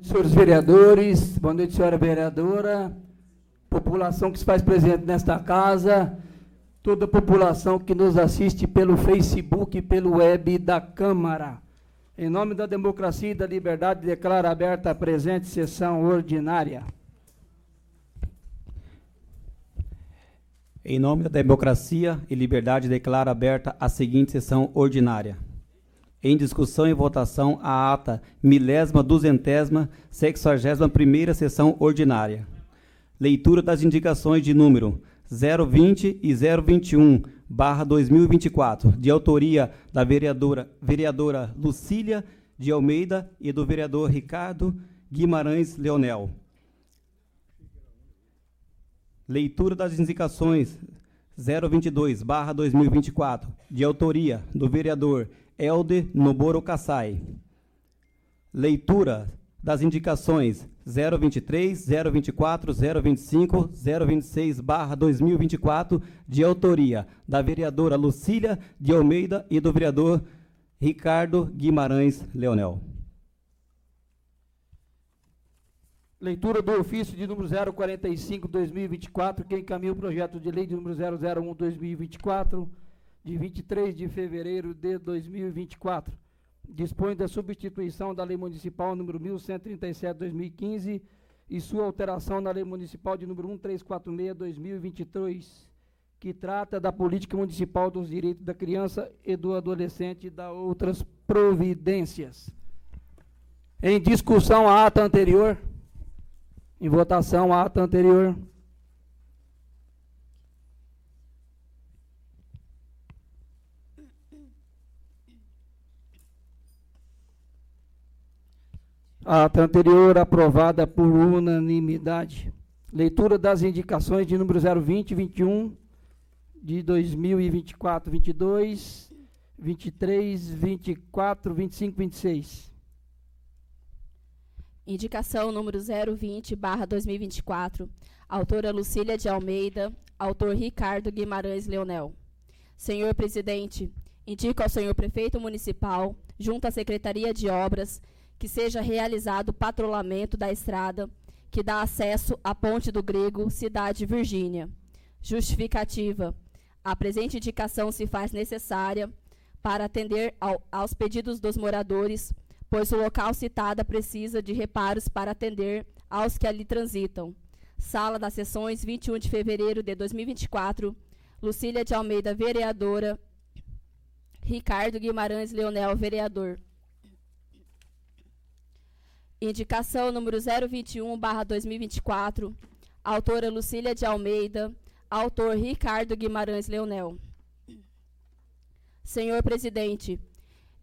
Senhores vereadores, boa noite, senhora vereadora, população que se faz presente nesta casa, toda a população que nos assiste pelo Facebook e pelo web da Câmara. Em nome da democracia e da liberdade, declaro aberta a presente sessão ordinária. Em nome da democracia e liberdade, declaro aberta a seguinte sessão ordinária. Em discussão e votação, a ata milésima duzentésima sexagésima primeira sessão ordinária. Leitura das indicações de número 020 e 021, barra 2024, de autoria da vereadora, vereadora Lucília de Almeida e do vereador Ricardo Guimarães Leonel. Leitura das indicações 022, barra 2024, de autoria do vereador Helder Noboro Kassai. Leitura das indicações 023, 024, 025, 026, barra 2024, de autoria da vereadora Lucília de Almeida e do vereador Ricardo Guimarães Leonel. Leitura do ofício de número 045-2024, que encaminha o projeto de lei de número 001-2024, de 23 de fevereiro de 2024. Dispõe da substituição da Lei Municipal número 1137/2015 e sua alteração na Lei Municipal de número 1346/2023, que trata da política municipal dos direitos da criança e do adolescente e da outras providências. Em discussão a ata anterior. Em votação a ata anterior. Ata anterior aprovada por unanimidade. Leitura das indicações de número 020, 21 de 2024, 22, 23, 24, 25, 26. Indicação número 020, barra 2024. Autora Lucília de Almeida. Autor Ricardo Guimarães Leonel. Senhor Presidente, indico ao senhor Prefeito Municipal, junto à Secretaria de Obras, que seja realizado o patrulhamento da estrada que dá acesso à Ponte do Grego, Cidade Virgínia. Justificativa. A presente indicação se faz necessária para atender ao, aos pedidos dos moradores, pois o local citado precisa de reparos para atender aos que ali transitam. Sala das Sessões, 21 de fevereiro de 2024. Lucília de Almeida, vereadora. Ricardo Guimarães Leonel, vereador. Indicação número 021/2024. Autora Lucília de Almeida. Autor Ricardo Guimarães Leonel. Senhor Presidente,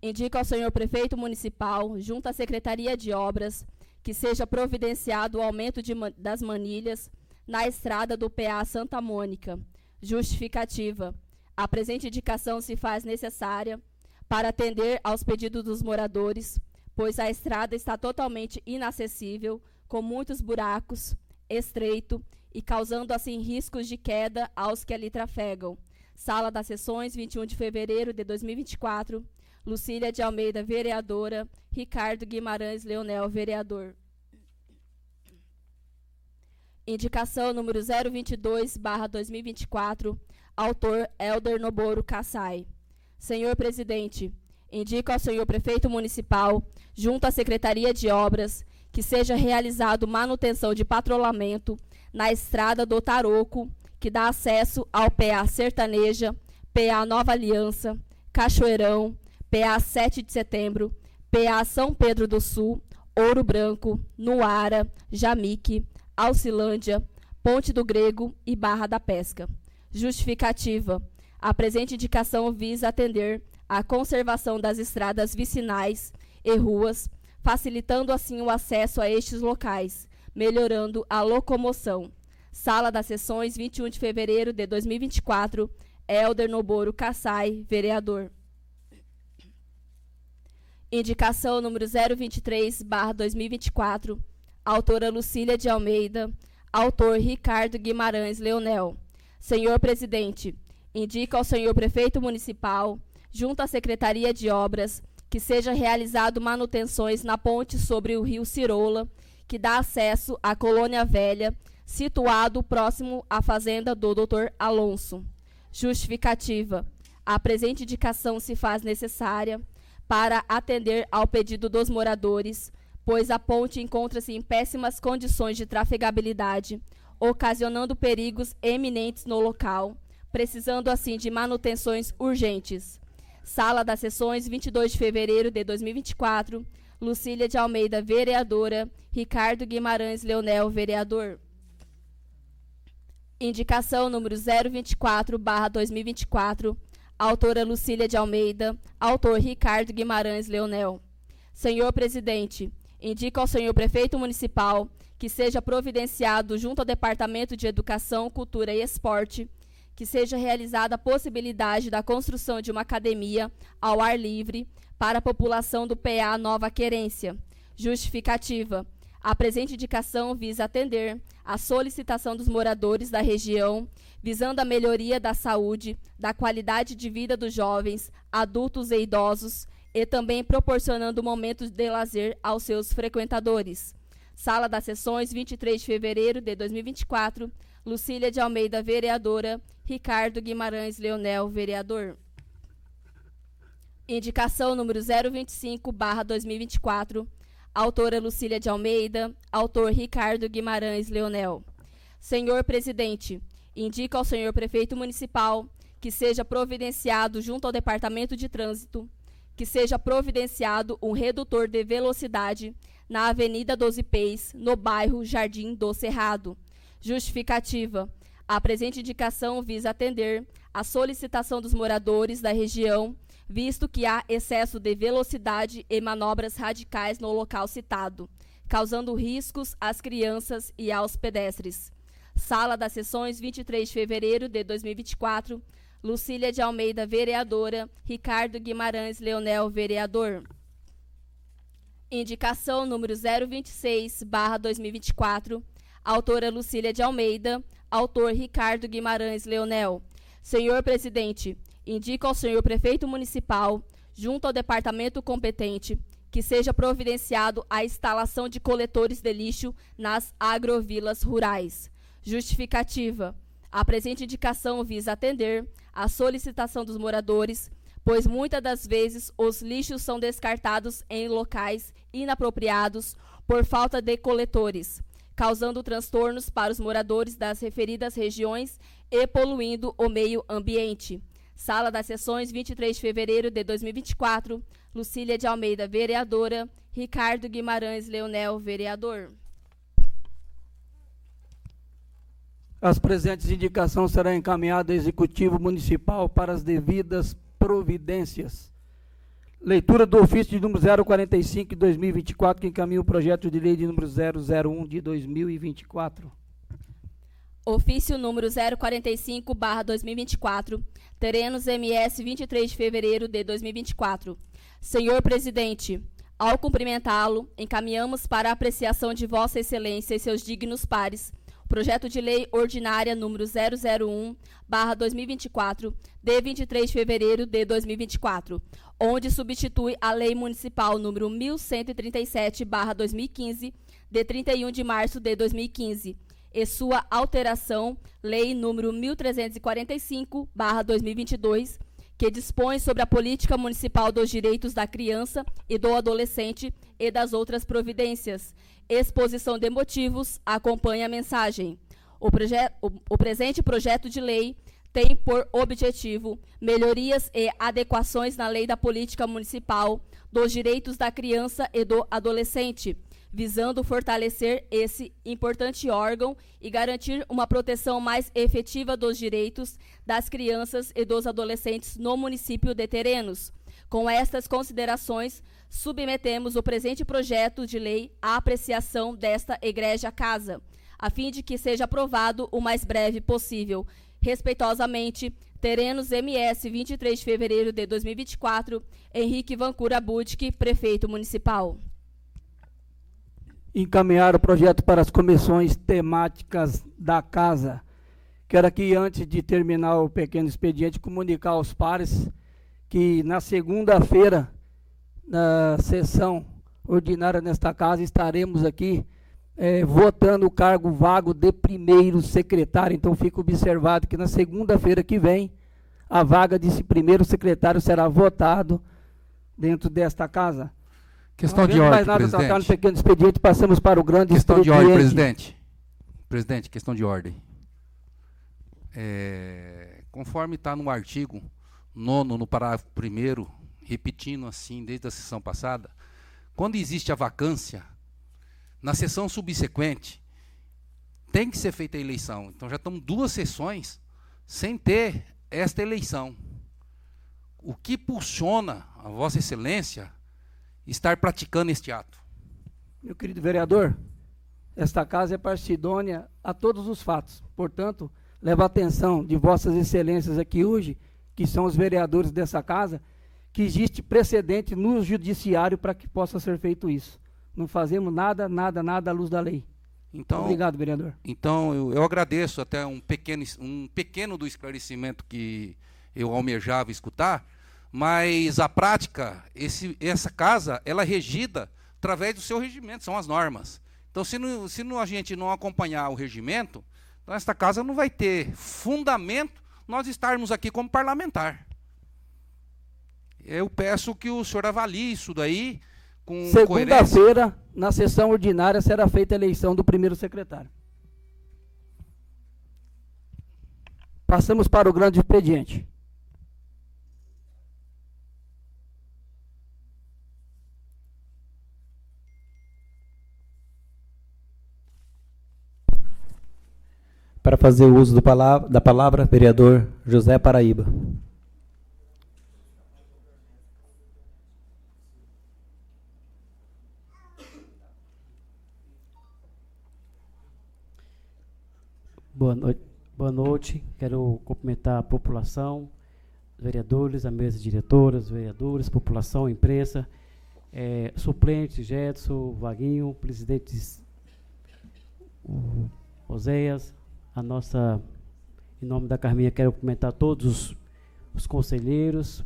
indico ao senhor Prefeito Municipal, junto à Secretaria de Obras, que seja providenciado o aumento de, das manilhas na estrada do PA Santa Mônica. Justificativa. A presente indicação se faz necessária para atender aos pedidos dos moradores pois a estrada está totalmente inacessível, com muitos buracos, estreito e causando assim riscos de queda aos que ali trafegam. Sala das Sessões, 21 de fevereiro de 2024. Lucília de Almeida, vereadora. Ricardo Guimarães Leonel, vereador. Indicação número 022, barra 2024. Autor Elder Noboro Kassai. Senhor Presidente, indico ao senhor prefeito municipal, junto à Secretaria de Obras, que seja realizado manutenção de patrulhamento na estrada do Taroco, que dá acesso ao PA Sertaneja, PA Nova Aliança, Cachoeirão, PA 7 de Setembro, PA São Pedro do Sul, Ouro Branco, Nuara, Jamique, Alcilândia, Ponte do Grego e Barra da Pesca. Justificativa. A presente indicação visa atender a conservação das estradas vicinais e ruas, facilitando assim o acesso a estes locais, melhorando a locomoção. Sala das Sessões, 21 de fevereiro de 2024. Helder Noboro Kassai, vereador. Indicação número 023, barra 2024. Autora Lucília de Almeida. Autor Ricardo Guimarães Leonel. Senhor Presidente, indica ao senhor Prefeito Municipal junto à Secretaria de Obras, que seja realizado manutenções na ponte sobre o rio Cirola, que dá acesso à Colônia Velha, situado próximo à fazenda do Dr. Alonso. Justificativa. A presente indicação se faz necessária para atender ao pedido dos moradores, pois a ponte encontra-se em péssimas condições de trafegabilidade, ocasionando perigos eminentes no local, precisando assim de manutenções urgentes. Sala das Sessões, 22 de fevereiro de 2024. Lucília de Almeida, vereadora. Ricardo Guimarães Leonel, vereador. Indicação número 024, barra 2024. Autora Lucília de Almeida. Autor Ricardo Guimarães Leonel. Senhor Presidente, indica ao senhor prefeito municipal que seja providenciado junto ao Departamento de Educação, Cultura e Esporte que seja realizada a possibilidade da construção de uma academia ao ar livre para a população do PA Nova Querência. Justificativa. A presente indicação visa atender à solicitação dos moradores da região, visando a melhoria da saúde, da qualidade de vida dos jovens, adultos e idosos, e também proporcionando momentos de lazer aos seus frequentadores. Sala das Sessões, 23 de fevereiro de 2024. Lucília de Almeida, vereadora. Ricardo Guimarães Leonel, vereador. Indicação número 025, barra 2024. Autora Lucília de Almeida. Autor Ricardo Guimarães Leonel. Senhor Presidente, indica ao senhor prefeito municipal que seja providenciado junto ao Departamento de Trânsito que seja providenciado um redutor de velocidade na Avenida Doze Pés, no bairro Jardim do Cerrado. Justificativa. A presente indicação visa atender à solicitação dos moradores da região, visto que há excesso de velocidade e manobras radicais no local citado, causando riscos às crianças e aos pedestres. Sala das Sessões, 23 de fevereiro de 2024, Lucília de Almeida, vereadora. Ricardo Guimarães Leonel, vereador. Indicação número 026, barra 2024. Autora Lucília de Almeida. Autor Ricardo Guimarães Leonel. Senhor presidente, indico ao senhor prefeito municipal, junto ao departamento competente, que seja providenciado a instalação de coletores de lixo nas agrovilas rurais. Justificativa. A presente indicação visa atender à solicitação dos moradores, pois muitas das vezes os lixos são descartados em locais inapropriados por falta de coletores, causando transtornos para os moradores das referidas regiões e poluindo o meio ambiente. Sala das Sessões, 23 de fevereiro de 2024. Lucília de Almeida, vereadora. Ricardo Guimarães Leonel, vereador. As presentes indicações serão encaminhadas ao Executivo Municipal para as devidas providências. Leitura do ofício de número 045 de 2024, que encaminha o projeto de lei de número 001 de 2024. Ofício número 045, barra 2024, Terenos MS, 23 de fevereiro de 2024. Senhor Presidente, ao cumprimentá-lo, encaminhamos para a apreciação de Vossa Excelência e seus dignos pares Projeto de Lei Ordinária número 001/2024, de 23 de fevereiro de 2024, onde substitui a Lei Municipal número 1137/2015, de 31 de março de 2015, e sua alteração, Lei número 1345/2022, que dispõe sobre a política municipal dos direitos da criança e do adolescente e das outras providências exposição de motivos, acompanha a mensagem. O, o, o presente projeto de lei tem por objetivo melhorias e adequações na lei da política municipal dos direitos da criança e do adolescente, visando fortalecer esse importante órgão e garantir uma proteção mais efetiva dos direitos das crianças e dos adolescentes no município de Terenos. Com estas considerações, submetemos o presente projeto de lei à apreciação desta Igreja Casa, a fim de que seja aprovado o mais breve possível. Respeitosamente, Terenos MS, 23 de fevereiro de 2024, Henrique Vancura Budke, prefeito municipal. Encaminhar o projeto para as comissões temáticas da Casa. Quero aqui, antes de terminar o pequeno expediente, comunicar aos pares que na segunda-feira na sessão ordinária nesta casa, estaremos aqui é, votando o cargo vago de primeiro secretário. Então fica observado que na segunda-feira que vem, a vaga desse primeiro secretário será votado dentro desta casa. Questão de ordem, mais nada presidente. tratar no pequeno expediente, passamos para o grande Questão de ordem, presidente. Presidente, questão de ordem. É, conforme está no artigo nono, no parágrafo primeiro, repetindo assim desde a sessão passada, quando existe a vacância, na sessão subsequente, tem que ser feita a eleição. Então já estamos duas sessões sem ter esta eleição. O que pulsiona a Vossa Excelência estar praticando este ato? Meu querido vereador, esta casa é partidônia a todos os fatos. Portanto, leva a atenção de vossas excelências aqui hoje, que são os vereadores dessa casa, que existe precedente no judiciário para que possa ser feito isso. Não fazemos nada, nada, nada à luz da lei. Então, Obrigado, vereador. Então, eu, eu agradeço até um pequeno, um pequeno do esclarecimento que eu almejava escutar, mas a prática, esse, essa casa, ela é regida através do seu regimento, são as normas. Então, se, não, se não- a gente não acompanhar o regimento, então esta casa não vai ter fundamento nós estarmos aqui como parlamentar. Eu peço que o senhor avalie isso daí com. Segunda-feira, na sessão ordinária, será feita a eleição do primeiro secretário. Passamos para o grande expediente. Para fazer o uso do palavra- da palavra, vereador José Paraíba. Boa noite. Boa noite. Quero cumprimentar a população, vereadores, a mesa diretora, os vereadores, população, imprensa, eh, suplente, Jetson, Vaguinho, presidentes o Oséias, a nossa, em nome da Carminha, quero cumprimentar todos os, os conselheiros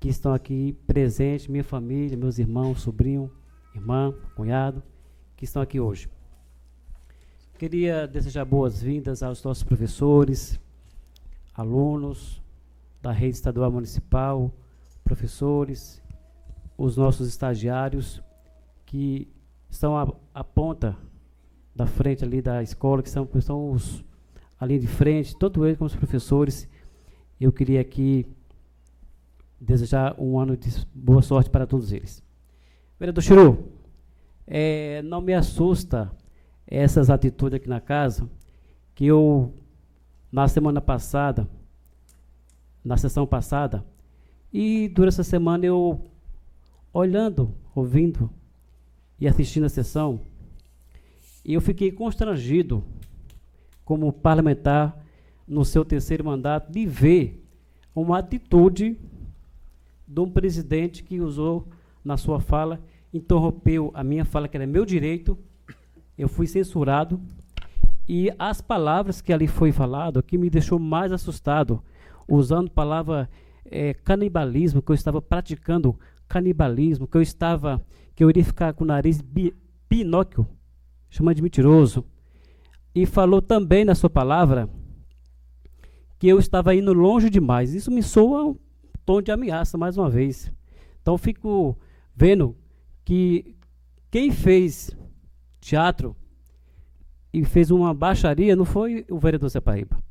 que estão aqui presentes, minha família, meus irmãos, sobrinho, irmã, cunhado, que estão aqui hoje. Queria desejar boas-vindas aos nossos professores, alunos da rede estadual municipal, professores, os nossos estagiários que estão à, à ponta da frente ali da escola, que são, são os ali de frente, todos eles como os professores. Eu queria aqui desejar um ano de boa sorte para todos eles. Vereador Chiru, eh, não me assusta essas atitudes aqui na casa, que eu, na semana passada, na sessão passada, e durante essa semana eu, olhando, ouvindo e assistindo a sessão, eu fiquei constrangido, como parlamentar, no seu terceiro mandato, de ver uma atitude de um presidente que usou na sua fala, interrompeu a minha fala, que era meu direito, eu fui censurado e as palavras que ali foi falado que me deixou mais assustado usando palavra eh, canibalismo que eu estava praticando canibalismo que eu estava que eu iria ficar com o nariz bi, pinóquio chama de mentiroso. E falou também na sua palavra que eu estava indo longe demais. Isso me soa um tom de ameaça mais uma vez. Então fico vendo que quem fez teatro e fez uma baixaria não foi o vereador Zé Paraíba.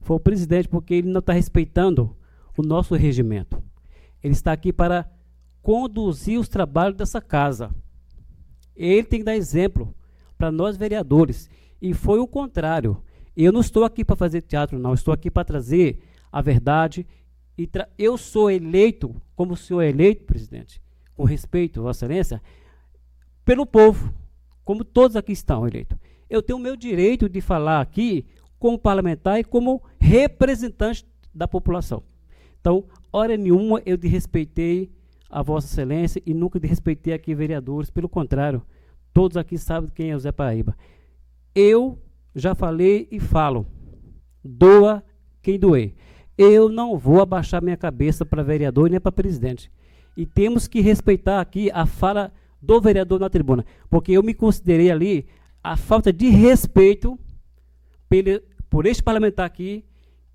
Foi o presidente, porque ele não está respeitando o nosso regimento. Ele está aqui para conduzir os trabalhos dessa casa. Ele tem que dar exemplo para nós vereadores. E foi o contrário. Eu não estou aqui para fazer teatro, não. Estou aqui para trazer a verdade. E eu sou eleito, como o senhor é eleito, presidente, com respeito, Vossa Excelência, pelo povo como todos aqui estão eleitos. Eu tenho o meu direito de falar aqui como parlamentar e como representante da população. Então, hora nenhuma eu desrespeitei a Vossa Excelência e nunca desrespeitei aqui vereadores, pelo contrário, todos aqui sabem quem é o Zé Paraíba. Eu já falei e falo, doa quem doer. Eu não vou abaixar minha cabeça para vereador nem para presidente. E temos que respeitar aqui a fala do vereador na tribuna, porque eu me considerei ali a falta de respeito pelo, por este parlamentar aqui,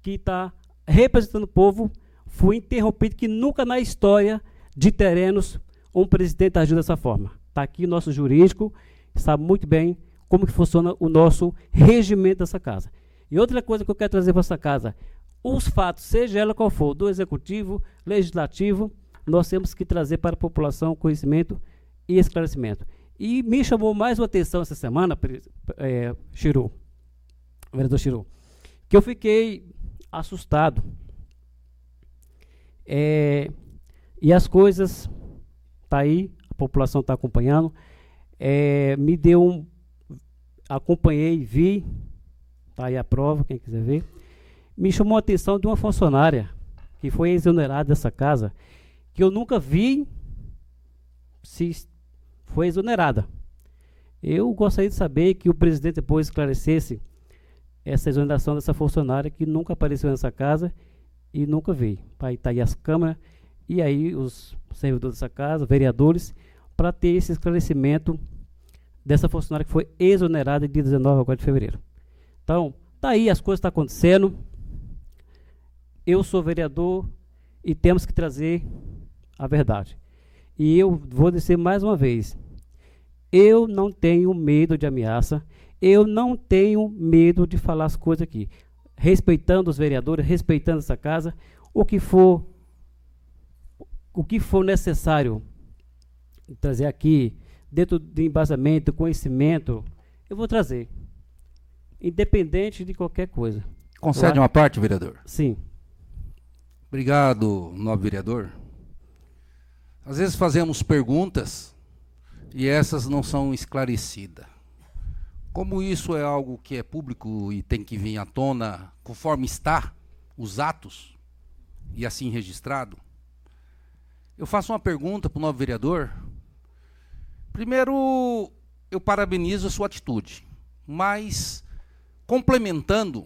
que está representando o povo, foi interrompido, que nunca na história de terrenos um presidente agiu dessa forma. Está aqui o nosso jurídico, sabe muito bem como que funciona o nosso regimento dessa casa. E outra coisa que eu quero trazer para essa casa, os fatos, seja ela qual for, do executivo, legislativo, nós temos que trazer para a população conhecimento e esclarecimento. E me chamou mais uma atenção essa semana, é, vereador Chiru, que eu fiquei assustado. É, e as coisas, tá aí, a população está acompanhando. É, me deu um. Acompanhei, vi, tá aí a prova, quem quiser ver. Me chamou a atenção de uma funcionária que foi exonerada dessa casa, que eu nunca vi se foi exonerada. Eu gostaria de saber que o presidente depois esclarecesse essa exoneração dessa funcionária que nunca apareceu nessa casa e nunca veio. Aí está aí as câmeras e aí os servidores dessa casa, vereadores, para ter esse esclarecimento dessa funcionária que foi exonerada dia 19 agora de fevereiro. Então, tá aí, as coisas estão tá acontecendo. Eu sou vereador e temos que trazer a verdade. E eu vou dizer mais uma vez: eu não tenho medo de ameaça, eu não tenho medo de falar as coisas aqui. Respeitando os vereadores, respeitando essa casa, o que for o que for necessário trazer aqui, dentro de embasamento, conhecimento, eu vou trazer. Independente de qualquer coisa. Concede uma parte, vereador? Sim. Obrigado, nobre vereador. Às vezes fazemos perguntas e essas não são esclarecidas. Como isso é algo que é público e tem que vir à tona conforme está os atos e assim registrado, eu faço uma pergunta para o novo vereador. Primeiro, eu parabenizo a sua atitude, mas complementando,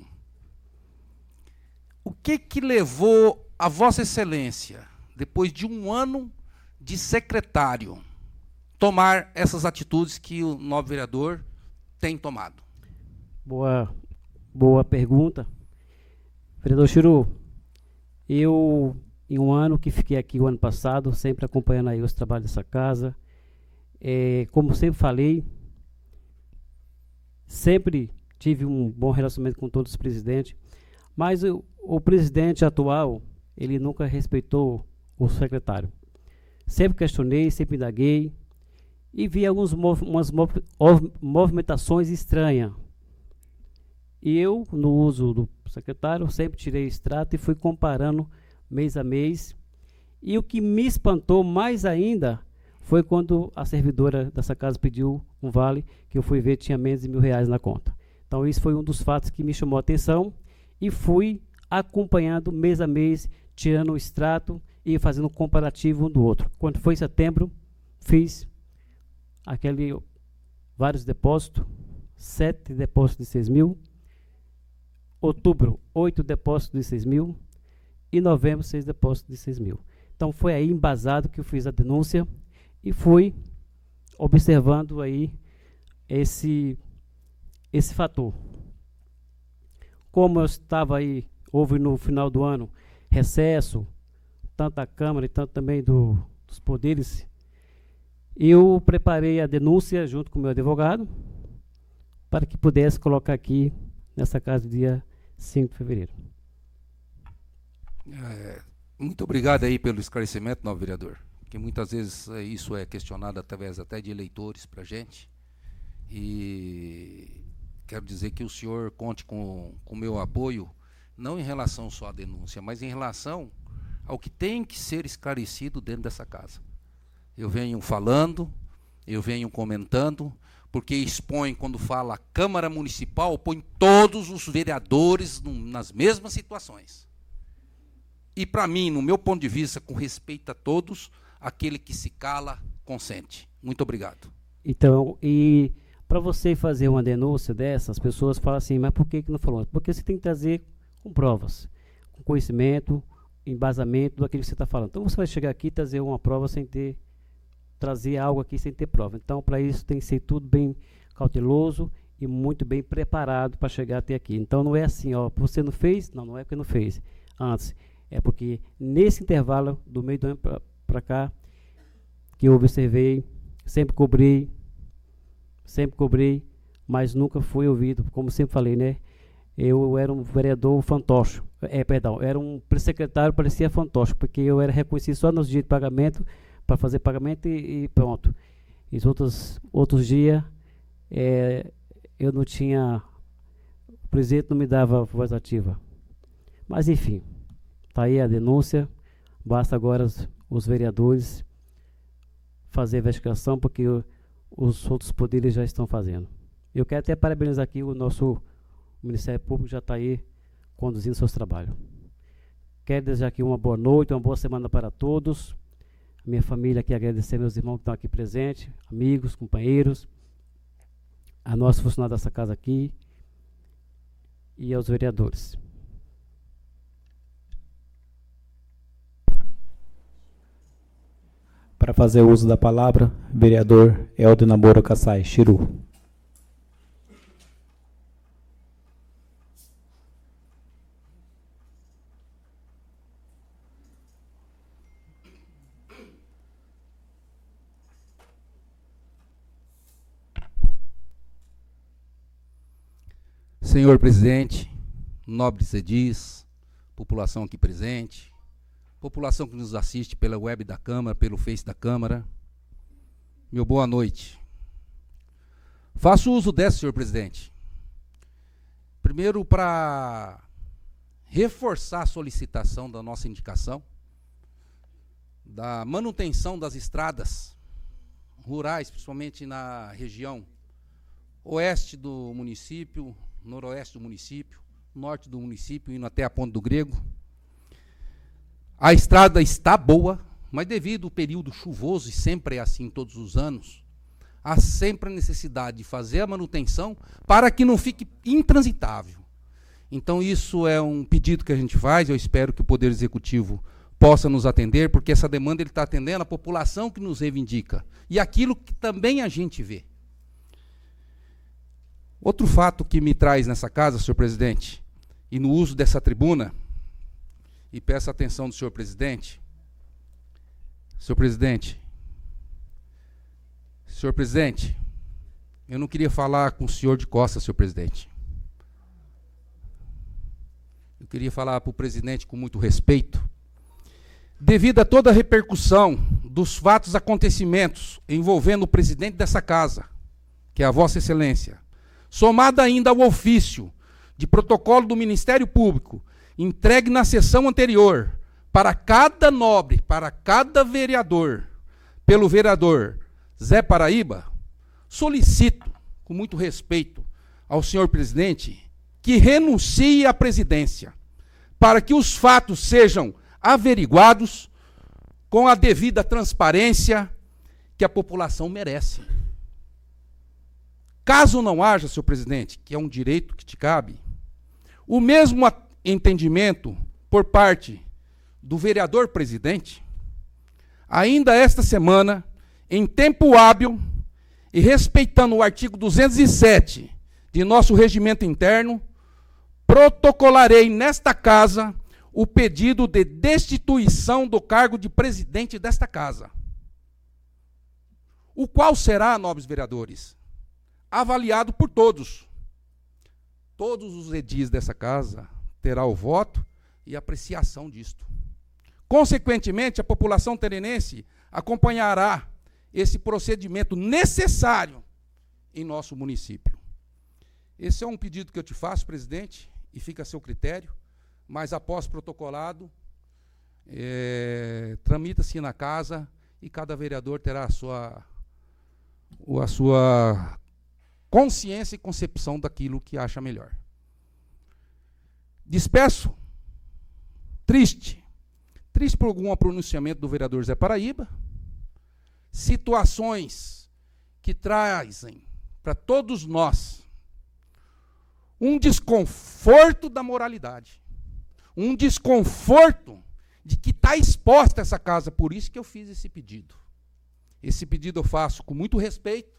o que que levou a Vossa Excelência, depois de um ano de secretário, tomar essas atitudes que o novo vereador tem tomado? Boa, boa pergunta. Vereador Chiru, eu, em um ano que fiquei aqui o ano passado, sempre acompanhando aí os trabalhos dessa casa, é, como sempre falei, sempre tive um bom relacionamento com todos os presidentes, mas o, o presidente atual, ele nunca respeitou o secretário. Sempre questionei, sempre indaguei, e vi algumas mov mov movimentações estranhas. E eu, no uso do secretário, sempre tirei extrato e fui comparando mês a mês. E o que me espantou mais ainda foi quando a servidora dessa casa pediu um vale, que eu fui ver tinha menos de mil reais na conta. Então, isso foi um dos fatos que me chamou a atenção e fui acompanhando mês a mês, tirando o extrato e fazendo um comparativo um do outro. Quando foi setembro, fiz aquele vários depósitos, sete depósitos de 6 mil, outubro, oito depósitos de 6 mil e novembro, seis depósitos de 6 mil. Então foi aí embasado que eu fiz a denúncia e fui observando aí esse, esse fator. Como eu estava aí, houve no final do ano recesso, tanto da Câmara e tanto também do, dos poderes eu preparei a denúncia junto com o meu advogado para que pudesse colocar aqui nessa casa dia 5 de fevereiro. É, muito obrigado aí pelo esclarecimento, novo vereador. Que muitas vezes é, isso é questionado através até de eleitores para a gente. E quero dizer que o senhor conte com o meu apoio, não em relação só à denúncia, mas em relação ao que tem que ser esclarecido dentro dessa casa eu venho falando, eu venho comentando, porque expõe, quando fala Câmara Municipal, põe todos os vereadores nas mesmas situações. E para mim, no meu ponto de vista, com respeito a todos, aquele que se cala, consente. Muito obrigado. Então, e para você fazer uma denúncia dessa, as pessoas falam assim, mas por que, que não falou? Porque você tem que trazer com provas, com conhecimento, embasamento daquilo que você está falando. Então você vai chegar aqui e trazer uma prova sem ter trazer algo aqui sem ter prova. Então, para isso tem que ser tudo bem cauteloso e muito bem preparado para chegar até aqui. Então não é assim, ó, você não fez? Não, não é porque não fez. Antes, é porque nesse intervalo do meio do ano para cá que eu observei, sempre cobrei, sempre cobrei, mas nunca fui ouvido, como sempre falei, né? Eu era um vereador fantoche, é, perdão, era um secretário, parecia fantoche, porque eu era reconhecido só nos dias de pagamento, para fazer pagamento e, e, pronto. E os outros, outros dias, é, eu não tinha, o presidente não me dava voz ativa. Mas enfim, está aí a denúncia, basta agora os, os vereadores fazer a investigação, porque os outros poderes já estão fazendo. Eu quero até parabenizar aqui o nosso Ministério Público, já está aí conduzindo seus trabalhos. Quero desejar aqui uma boa noite, uma boa semana para todos. minha família aqui, agradecer meus irmãos que estão aqui presentes, amigos, companheiros a nosso funcionário dessa casa aqui e aos vereadores. Para fazer uso da palavra, vereador Helder Namoro Kassai, Chiru. Senhor presidente, nobre Cedis, população aqui presente, população que nos assiste pela web da Câmara, pelo Face da Câmara, meu boa noite. Faço uso dessa, senhor presidente. Primeiro, para reforçar a solicitação da nossa indicação da manutenção das estradas rurais, principalmente na região oeste do município, noroeste do município, norte do município, indo até a Ponte do Grego. A estrada está boa, mas devido ao período chuvoso, e sempre é assim todos os anos, há sempre a necessidade de fazer a manutenção para que não fique intransitável. Então, isso é um pedido que a gente faz, eu espero que o Poder Executivo possa nos atender, porque essa demanda ele está atendendo a população que nos reivindica e aquilo que também a gente vê. Outro fato que me traz nessa casa, senhor presidente, e no uso dessa tribuna, e peço a atenção do senhor presidente. Senhor presidente, senhor presidente, eu não queria falar com o senhor de costas, senhor presidente. Eu queria falar para o presidente com muito respeito. Devido a toda a repercussão dos fatos, acontecimentos envolvendo o presidente dessa casa, que é a Vossa Excelência, somada ainda ao ofício de protocolo do Ministério Público, entregue na sessão anterior, para cada nobre, para cada vereador, pelo vereador Zé Paraíba, solicito, com muito respeito ao senhor presidente, que renuncie à presidência, para que os fatos sejam averiguados com a devida transparência que a população merece. Caso não haja, senhor presidente, que é um direito que te cabe, o mesmo entendimento por parte do vereador presidente, ainda esta semana, em tempo hábil e respeitando o artigo 207 de nosso regimento interno, protocolarei nesta casa o pedido de destituição do cargo de presidente desta casa. O qual será, nobres vereadores, avaliado por todos. Todos os edis dessa casa terá o voto e apreciação disto. Consequentemente, a população terenense acompanhará esse procedimento necessário em nosso município. Esse é um pedido que eu te faço, presidente, e fica a seu critério, mas após protocolado, é, tramita-se na casa e cada vereador terá a sua, a sua consciência e concepção daquilo que acha melhor. Despeço, triste, triste por algum pronunciamento do vereador Zé Paraíba, situações que trazem para todos nós um desconforto da moralidade, um desconforto de que está exposta essa casa. Por isso que eu fiz esse pedido. Esse pedido eu faço com muito respeito.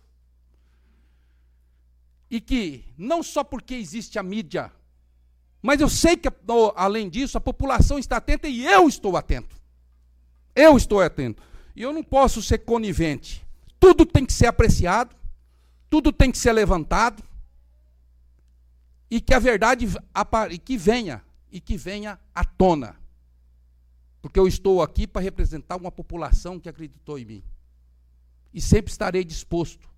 E que, não só porque existe a mídia, mas eu sei que, além disso, a população está atenta e eu estou atento. Eu estou atento. E eu não posso ser conivente. Tudo tem que ser apreciado, tudo tem que ser levantado, e que a verdade que venha, e que venha à tona. Porque eu estou aqui para representar uma população que acreditou em mim. E sempre estarei disposto,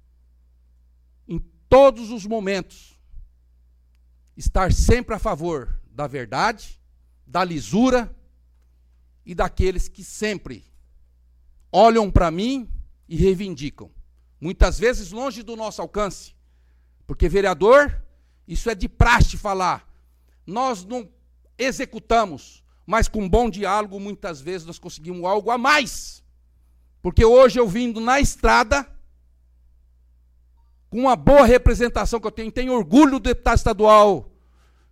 todos os momentos, estar sempre a favor da verdade, da lisura e daqueles que sempre olham para mim e reivindicam. Muitas vezes longe do nosso alcance. Porque vereador, isso é de praxe falar. Nós não executamos, mas com bom diálogo, muitas vezes nós conseguimos algo a mais. Porque hoje eu vindo na estrada, com uma boa representação que eu tenho, tenho orgulho do deputado estadual,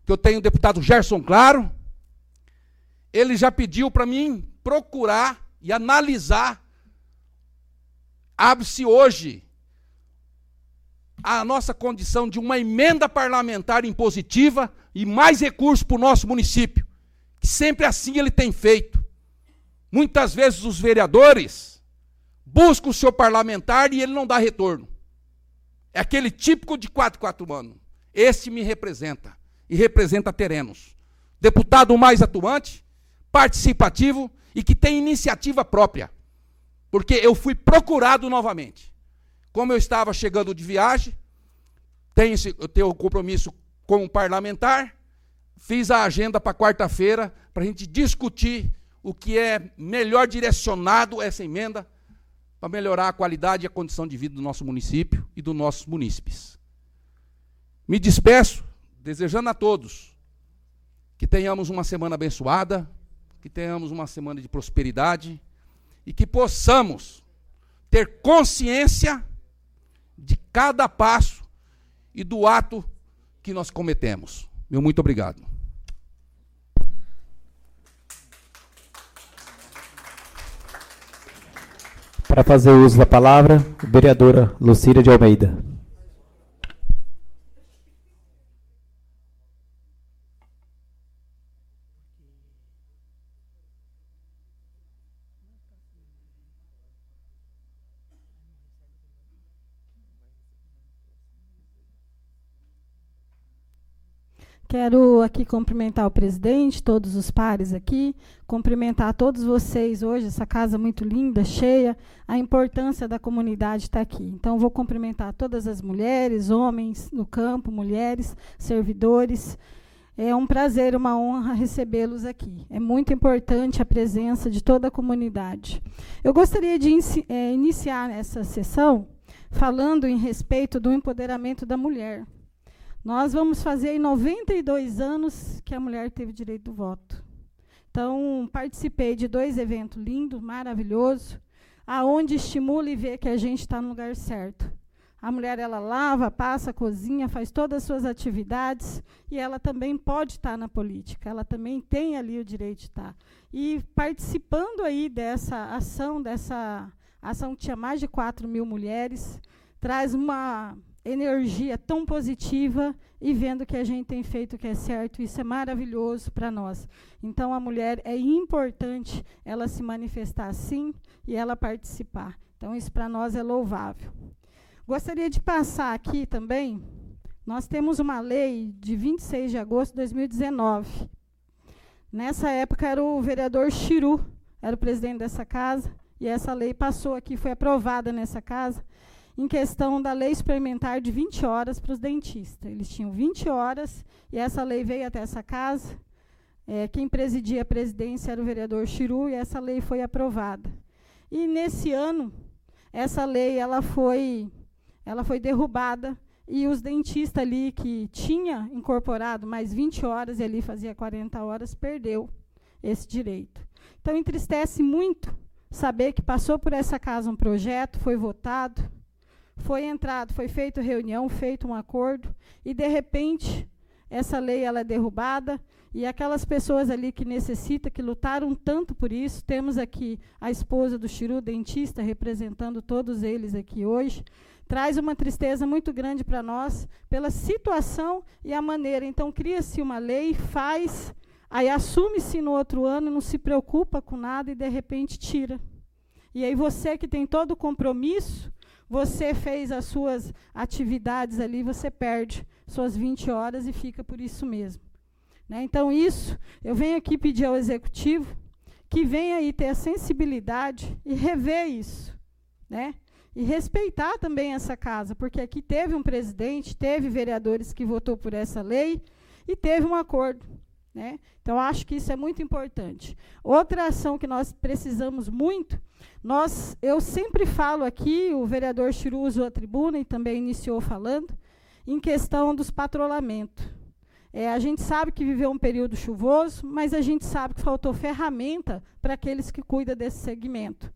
que eu tenho o deputado Gerson Claro, ele já pediu para mim procurar e analisar. Abre-se hoje a nossa condição de uma emenda parlamentar impositiva e mais recursos para o nosso município. Que sempre assim ele tem feito. Muitas vezes os vereadores buscam o seu parlamentar e ele não dá retorno. É aquele típico de 4 4 anos. Esse me representa. E representa Terenos. Deputado mais atuante, participativo e que tem iniciativa própria. Porque eu fui procurado novamente. Como eu estava chegando de viagem, tenho, esse, eu tenho um compromisso com o parlamentar, fiz a agenda para quarta-feira para a gente discutir o que é melhor direcionado essa emenda para melhorar a qualidade e a condição de vida do nosso município e dos nossos munícipes. Me despeço, desejando a todos que tenhamos uma semana abençoada, que tenhamos uma semana de prosperidade e que possamos ter consciência de cada passo e do ato que nós cometemos. Meu muito obrigado. Para fazer uso da palavra, vereadora Lucília de Almeida. Quero aqui cumprimentar o presidente, todos os pares aqui, cumprimentar todos vocês hoje, essa casa muito linda, cheia, a importância da comunidade estar aqui. Então, vou cumprimentar todas as mulheres, homens no campo, mulheres, servidores. É um prazer, uma honra recebê-los aqui. É muito importante a presença de toda a comunidade. Eu gostaria de é, iniciar essa sessão falando em respeito do empoderamento da mulher. Nós vamos fazer 92 anos que a mulher teve direito do voto. Então, participei de dois eventos lindos, maravilhosos, aonde estimula e vê que a gente está no lugar certo. A mulher ela lava, passa, cozinha, faz todas as suas atividades e ela também pode estar na política. Ela também tem ali o direito de estar. E participando aí dessa ação, dessa ação que tinha mais de 4 mil mulheres, traz uma energia tão positiva e vendo que a gente tem feito o que é certo, isso é maravilhoso para nós. Então a mulher é importante ela se manifestar assim e ela participar. Então isso para nós é louvável. Gostaria de passar aqui também, nós temos uma lei de 26 de agosto de 2019. Nessa época era o vereador Chiru, era o presidente dessa casa, e essa lei passou aqui, foi aprovada nessa casa em questão da lei experimentar de 20 horas para os dentistas. Eles tinham 20 horas e essa lei veio até essa casa. É, quem presidia a presidência era o vereador Chiru e essa lei foi aprovada. E nesse ano, essa lei ela foi, ela foi derrubada e os dentistas ali que tinha incorporado mais 20 horas e ali fazia 40 horas, perdeu esse direito. Então entristece muito saber que passou por essa casa um projeto, foi votado, foi entrado, foi feita reunião, feito um acordo, e de repente essa lei ela é derrubada E aquelas pessoas ali que necessitam, que lutaram tanto por isso, temos aqui a esposa do Chiru, dentista, representando todos eles aqui hoje, traz uma tristeza muito grande para nós pela situação e a maneira. Então, cria-se uma lei, faz, aí assume-se no outro ano, não se preocupa com nada e, de repente, tira. E aí você que tem todo o compromisso, você fez as suas atividades ali, você perde suas 20 horas e fica por isso mesmo. Né? Então, isso, eu venho aqui pedir ao executivo que venha aí ter a sensibilidade e rever isso. Né? E respeitar também essa casa, porque aqui teve um presidente, teve vereadores que votou por essa lei e teve um acordo. Né? Então, acho que isso é muito importante. Outra ação que nós precisamos muito, nós, eu sempre falo aqui, o vereador Chiru usou a tribuna e também iniciou falando, em questão dos patrolamentos. É, a gente sabe que viveu um período chuvoso, mas a gente sabe que faltou ferramenta para aqueles que cuidam desse segmento,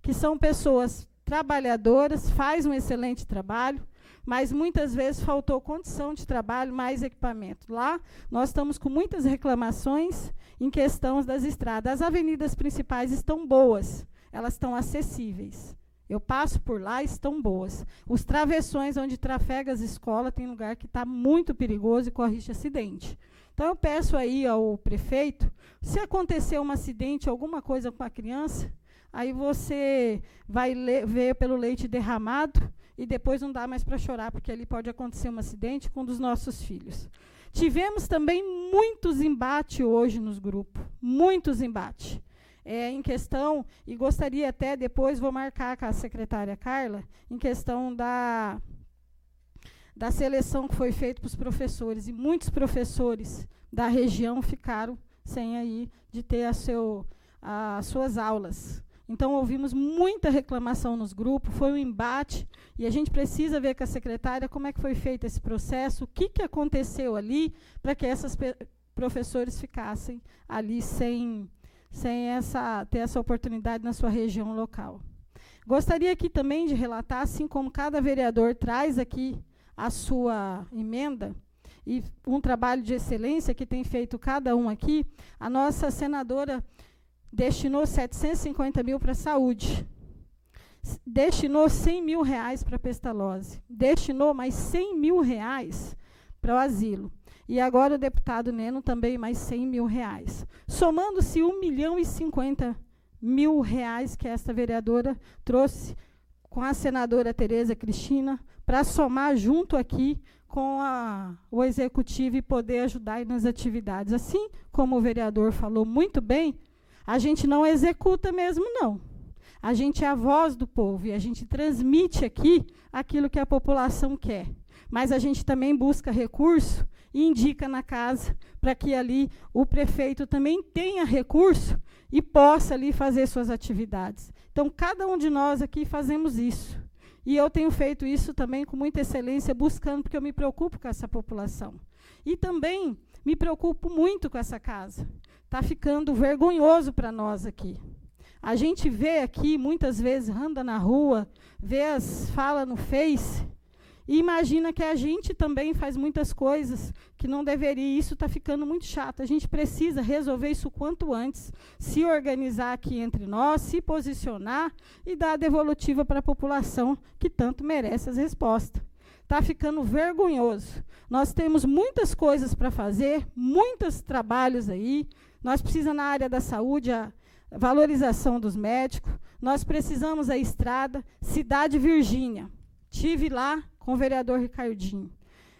que são pessoas trabalhadoras, faz um excelente trabalho, mas muitas vezes faltou condição de trabalho, mais equipamento. Lá, nós estamos com muitas reclamações em questões das estradas. As avenidas principais estão boas, elas estão acessíveis. Eu passo por lá, estão boas. Os travessões onde trafega as escolas tem lugar que está muito perigoso e corre acidente. Então eu peço aí ao prefeito, se acontecer um acidente, alguma coisa com a criança, aí você vai ver pelo leite derramado e depois não dá mais para chorar, porque ali pode acontecer um acidente com um dos nossos filhos. Tivemos também muitos embates hoje nos grupos, muitos embates é, em questão, e gostaria até depois, vou marcar com a secretária Carla, em questão da, da seleção que foi feita para os professores. E muitos professores da região ficaram sem aí de ter a seu, as suas aulas. Então, ouvimos muita reclamação nos grupos, foi um embate, e a gente precisa ver com a secretária como é que foi feito esse processo, o que, que aconteceu ali, para que esses professores ficassem ali sem, sem essa, ter essa oportunidade na sua região local. Gostaria aqui também de relatar, assim como cada vereador traz aqui a sua emenda, e um trabalho de excelência que tem feito cada um aqui, a nossa senadora destinou 750 mil para a saúde, destinou 100 mil reais para a pestalose, destinou mais 100 mil reais para o asilo. E agora o deputado Neno também mais 100 mil reais. Somando-se 1 milhão e 50 mil reais que esta vereadora trouxe com a senadora Tereza Cristina para somar junto aqui com a, o executivo e poder ajudar nas atividades. Assim como o vereador falou muito bem, a gente não executa mesmo, não. A gente é a voz do povo e a gente transmite aqui aquilo que a população quer. Mas a gente também busca recurso e indica na casa para que ali o prefeito também tenha recurso e possa ali fazer suas atividades. Então, cada um de nós aqui fazemos isso. E eu tenho feito isso também com muita excelência, buscando, porque eu me preocupo com essa população. E também me preocupo muito com essa casa. Está ficando vergonhoso para nós aqui. A gente vê aqui, muitas vezes, anda na rua, vê as fala no Face, e imagina que a gente também faz muitas coisas que não deveria, isso está ficando muito chato. A gente precisa resolver isso quanto antes, se organizar aqui entre nós, se posicionar e dar a devolutiva para a população que tanto merece as respostas. Está ficando vergonhoso. Nós temos muitas coisas para fazer, muitos trabalhos aí. Nós precisamos, na área da saúde, a valorização dos médicos. Nós precisamos a estrada. Cidade Virgínia. Tive lá com o vereador Ricardinho.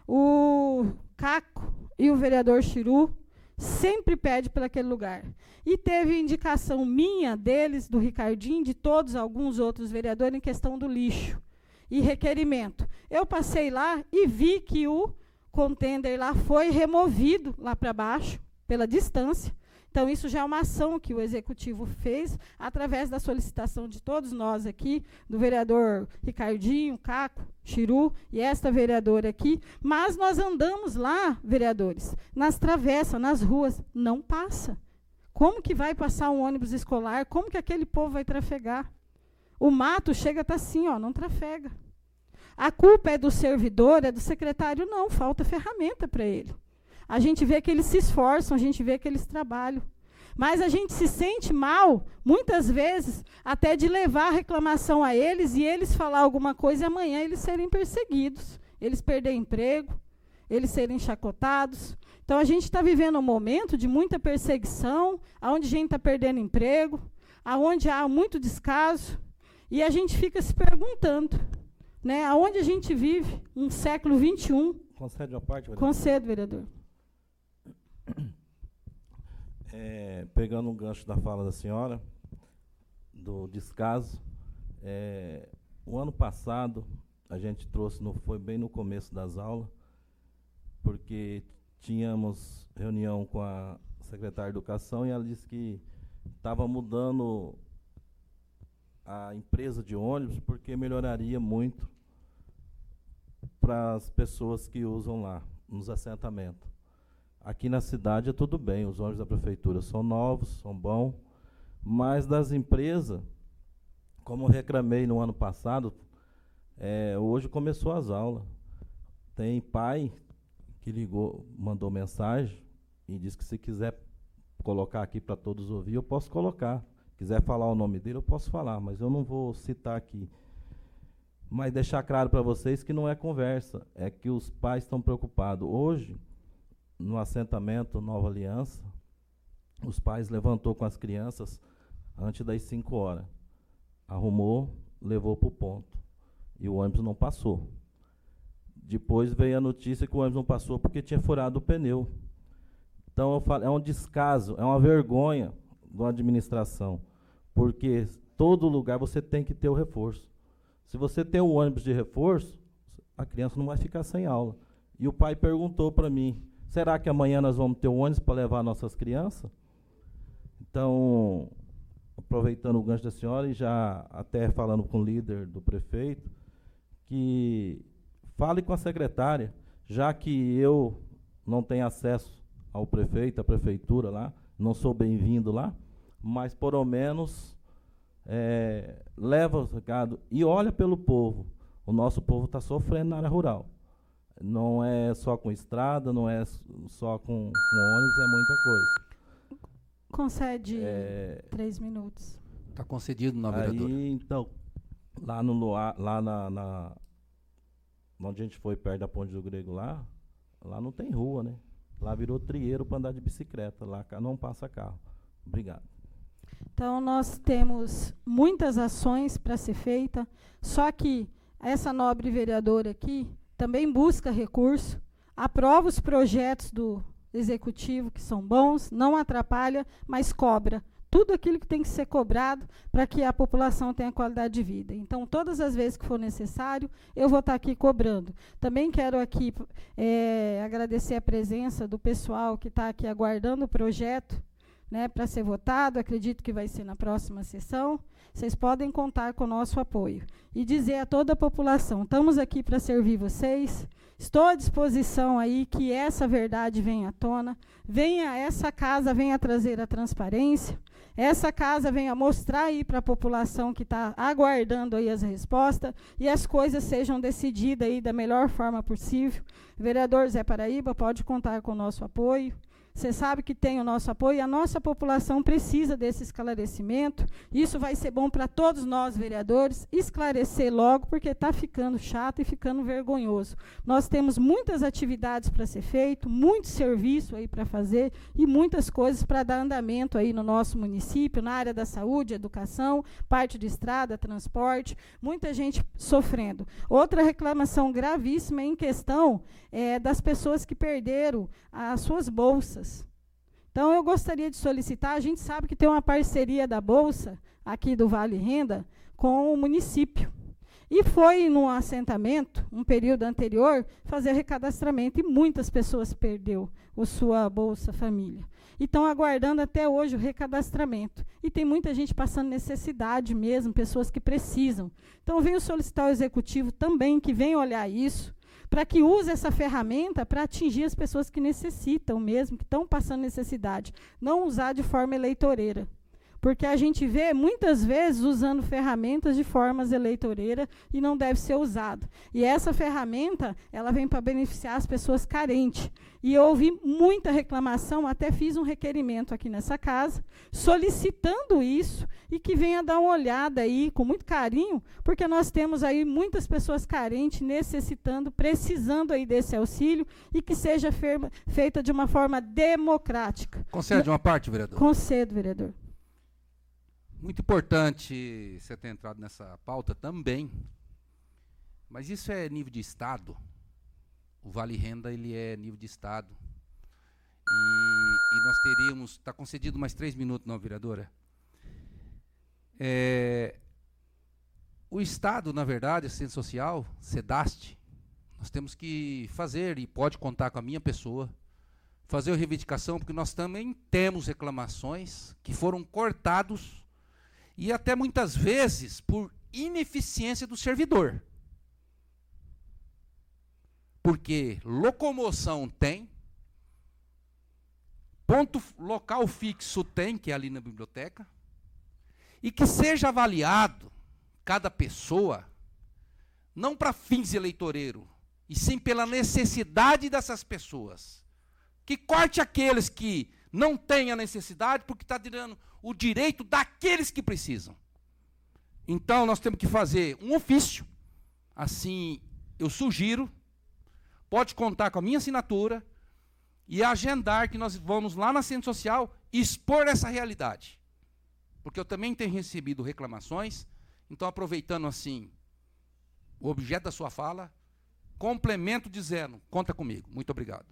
O Caco e o vereador Chiru sempre pede para aquele lugar. E teve indicação minha, deles, do Ricardinho, de todos alguns outros vereadores, em questão do lixo e requerimento. Eu passei lá e vi que o contender lá foi removido lá para baixo, pela distância, então, isso já é uma ação que o executivo fez através da solicitação de todos nós aqui, do vereador Ricardinho, Caco, Chiru e esta vereadora aqui. Mas nós andamos lá, vereadores, nas travessas, nas ruas, não passa. Como que vai passar um ônibus escolar? Como que aquele povo vai trafegar? O mato chega tá assim, ó, não trafega. A culpa é do servidor, é do secretário? Não, falta ferramenta para ele. A gente vê que eles se esforçam, a gente vê que eles trabalham. Mas a gente se sente mal, muitas vezes, até de levar a reclamação a eles e eles falar alguma coisa e amanhã eles serem perseguidos, eles perderem emprego, eles serem chacotados. Então a gente está vivendo um momento de muita perseguição, onde a gente está perdendo emprego, aonde há muito descaso, e a gente fica se perguntando, né, aonde a gente vive, um século XXI. Concede uma parte, vereador? Concedo, vereador. É, pegando um gancho da fala da senhora, do descaso, é, o ano passado a gente trouxe, no, foi bem no começo das aulas, porque tínhamos reunião com a secretária de Educação e ela disse que estava mudando a empresa de ônibus porque melhoraria muito para as pessoas que usam lá, nos assentamentos. Aqui na cidade é tudo bem, os ônibus da prefeitura são novos, são bons, mas das empresas, como reclamei no ano passado, é, hoje começou as aulas. Tem pai que ligou, mandou mensagem e disse que se quiser colocar aqui para todos ouvir, eu posso colocar. Quiser falar o nome dele, eu posso falar, mas eu não vou citar aqui. Mas deixar claro para vocês que não é conversa, é que os pais estão preocupados. Hoje, no assentamento Nova Aliança, os pais levantou com as crianças antes das 5 horas. Arrumou, levou para o ponto. E o ônibus não passou. Depois veio a notícia que o ônibus não passou porque tinha furado o pneu. Então eu falo, é um descaso, é uma vergonha da administração. Porque todo lugar você tem que ter o reforço. Se você tem o ônibus de reforço, a criança não vai ficar sem aula. E o pai perguntou para mim: Será que amanhã nós vamos ter um ônibus para levar nossas crianças? Então, aproveitando o gancho da senhora e já até falando com o líder do prefeito, que fale com a secretária, já que eu não tenho acesso ao prefeito, à prefeitura lá, não sou bem-vindo lá, mas por menos é, leva o recado e olha pelo povo. O nosso povo está sofrendo na área rural. Não é só com estrada, não é só com, com ônibus, é muita coisa. Concede é, três minutos. Está concedido na vereadora. Aí, então, lá no Luar, lá na, na, onde a gente foi perto da Ponte do Grego lá, lá não tem rua, né? Lá virou trieiro para andar de bicicleta, lá não passa carro. Obrigado. Então nós temos muitas ações para ser feita, só que essa nobre vereadora aqui também busca recurso, aprova os projetos do executivo que são bons, não atrapalha, mas cobra tudo aquilo que tem que ser cobrado para que a população tenha qualidade de vida. Então, todas as vezes que for necessário, eu vou estar aqui cobrando. Também quero aqui é, agradecer a presença do pessoal que está aqui aguardando o projeto né, para ser votado. Acredito que vai ser na próxima sessão. Vocês podem contar com o nosso apoio. E dizer a toda a população: estamos aqui para servir vocês. Estou à disposição aí que essa verdade venha à tona. Venha, essa casa venha trazer a transparência. Essa casa venha mostrar aí para a população que está aguardando aí as respostas e as coisas sejam decididas aí da melhor forma possível. Vereador Zé Paraíba, pode contar com o nosso apoio. Você sabe que tem o nosso apoio, a nossa população precisa desse esclarecimento. Isso vai ser bom para todos nós, vereadores, esclarecer logo, porque está ficando chato e ficando vergonhoso. Nós temos muitas atividades para ser feito, muito serviço aí para fazer e muitas coisas para dar andamento aí no nosso município, na área da saúde, educação, parte de estrada, transporte, muita gente sofrendo. Outra reclamação gravíssima em questão é das pessoas que perderam as suas bolsas. Então, eu gostaria de solicitar, a gente sabe que tem uma parceria da Bolsa, aqui do Vale Renda, com o município. E foi num assentamento, um período anterior, fazer recadastramento, e muitas pessoas perdeu a sua Bolsa Família. E estão aguardando até hoje o recadastramento. E tem muita gente passando necessidade mesmo, pessoas que precisam. Então, venho solicitar ao Executivo também que venha olhar isso, para que use essa ferramenta para atingir as pessoas que necessitam mesmo, que estão passando necessidade. Não usar de forma eleitoreira. Porque a gente vê muitas vezes usando ferramentas de formas eleitoreiras e não deve ser usado. E essa ferramenta, ela vem para beneficiar as pessoas carentes. E eu ouvi muita reclamação, até fiz um requerimento aqui nessa casa, solicitando isso e que venha dar uma olhada aí com muito carinho, porque nós temos aí muitas pessoas carentes necessitando, precisando aí desse auxílio e que seja feita de uma forma democrática. Concede uma parte, vereador? Concedo, vereador. Muito importante você ter entrado nessa pauta também. Mas isso é nível de Estado. O Vale Renda ele é nível de Estado. E, e nós teríamos. Está concedido mais três minutos, não, vereadora? É, o Estado, na verdade, assistência social, SEDAST, nós temos que fazer, e pode contar com a minha pessoa, fazer a reivindicação, porque nós também temos reclamações que foram cortados e até muitas vezes por ineficiência do servidor. Porque locomoção tem, ponto local fixo tem, que é ali na biblioteca, e que seja avaliado cada pessoa, não para fins eleitoreiros, e sim pela necessidade dessas pessoas. Que corte aqueles que não têm a necessidade, porque está tirando o direito daqueles que precisam. Então, nós temos que fazer um ofício. Assim, eu sugiro, pode contar com a minha assinatura e agendar que nós vamos lá na Centro Social expor essa realidade. Porque eu também tenho recebido reclamações, então aproveitando assim o objeto da sua fala, complemento dizendo, conta comigo. Muito obrigado.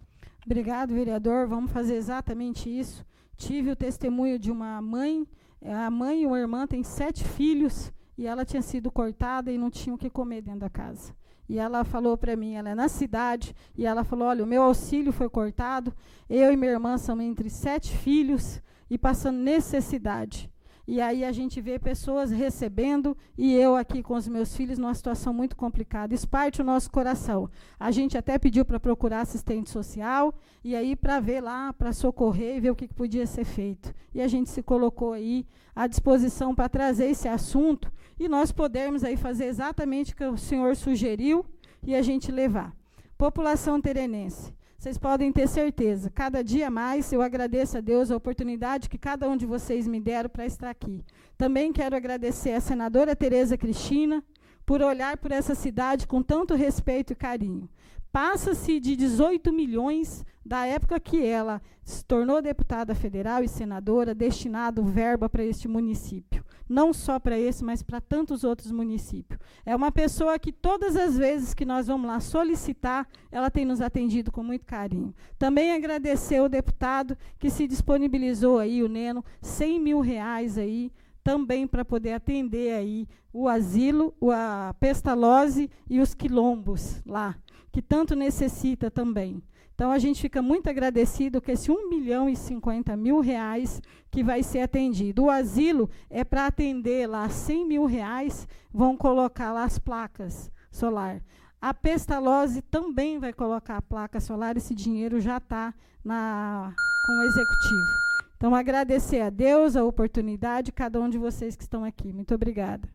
Obrigado, vereador. Vamos fazer exatamente isso. Tive o testemunho de uma mãe, eh, a mãe e uma irmã têm sete filhos, e ela tinha sido cortada e não tinha o que comer dentro da casa. E ela falou para mim, ela é na cidade, e ela falou: olha, o meu auxílio foi cortado, eu e minha irmã somos entre sete filhos e passando necessidade. E aí a gente vê pessoas recebendo e eu aqui com os meus filhos numa situação muito complicada. Isso parte o nosso coração. A gente até pediu para procurar assistente social e aí para ver lá, para socorrer e ver o que, que podia ser feito. E a gente se colocou aí à disposição para trazer esse assunto e nós podermos aí fazer exatamente o que o senhor sugeriu e a gente levar. População terenense. Vocês podem ter certeza, cada dia mais eu agradeço a Deus a oportunidade que cada um de vocês me deram para estar aqui. Também quero agradecer a senadora Tereza Cristina por olhar por essa cidade com tanto respeito e carinho. Passa-se de 18 milhões da época que ela se tornou deputada federal e senadora, destinado verba para este município não só para esse, mas para tantos outros municípios. É uma pessoa que todas as vezes que nós vamos lá solicitar, ela tem nos atendido com muito carinho. Também agradecer o deputado que se disponibilizou aí, o Neno, 100 mil reais aí, também para poder atender aí o asilo, a pestalose e os quilombos lá, que tanto necessita também. Então, a gente fica muito agradecido com esse 1 milhão e 50 mil reais que vai ser atendido. O asilo é para atender lá 100 mil reais, vão colocar lá as placas solar. A Pestalose também vai colocar a placa solar, esse dinheiro já está com o executivo. Então, agradecer a Deus a oportunidade, cada um de vocês que estão aqui. Muito obrigada.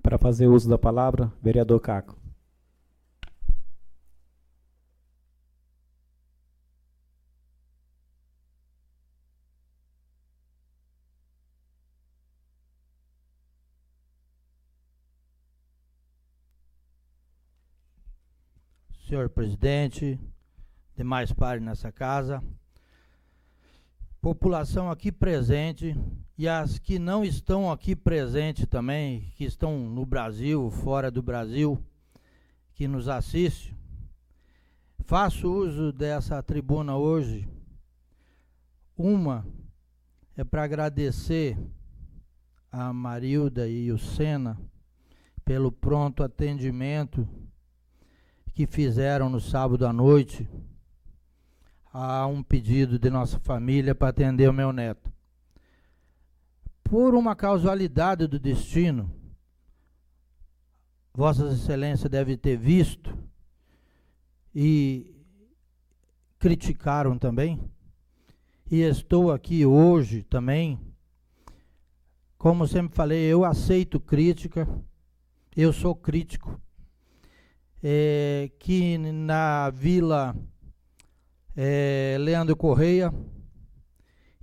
Para fazer uso da palavra, vereador Caco. senhor presidente, demais pares nessa casa, população aqui presente e as que não estão aqui presentes também, que estão no Brasil, fora do Brasil, que nos assiste. Faço uso dessa tribuna hoje. Uma é para agradecer a Marilda e o Sena pelo pronto atendimento que fizeram no sábado à noite a um pedido de nossa família para atender o meu neto. Por uma causalidade do destino, Vossas Excelências devem ter visto e criticaram também. e estou aqui hoje também, como sempre falei, eu aceito crítica, eu sou crítico. É, que na Vila é, Leandro Correia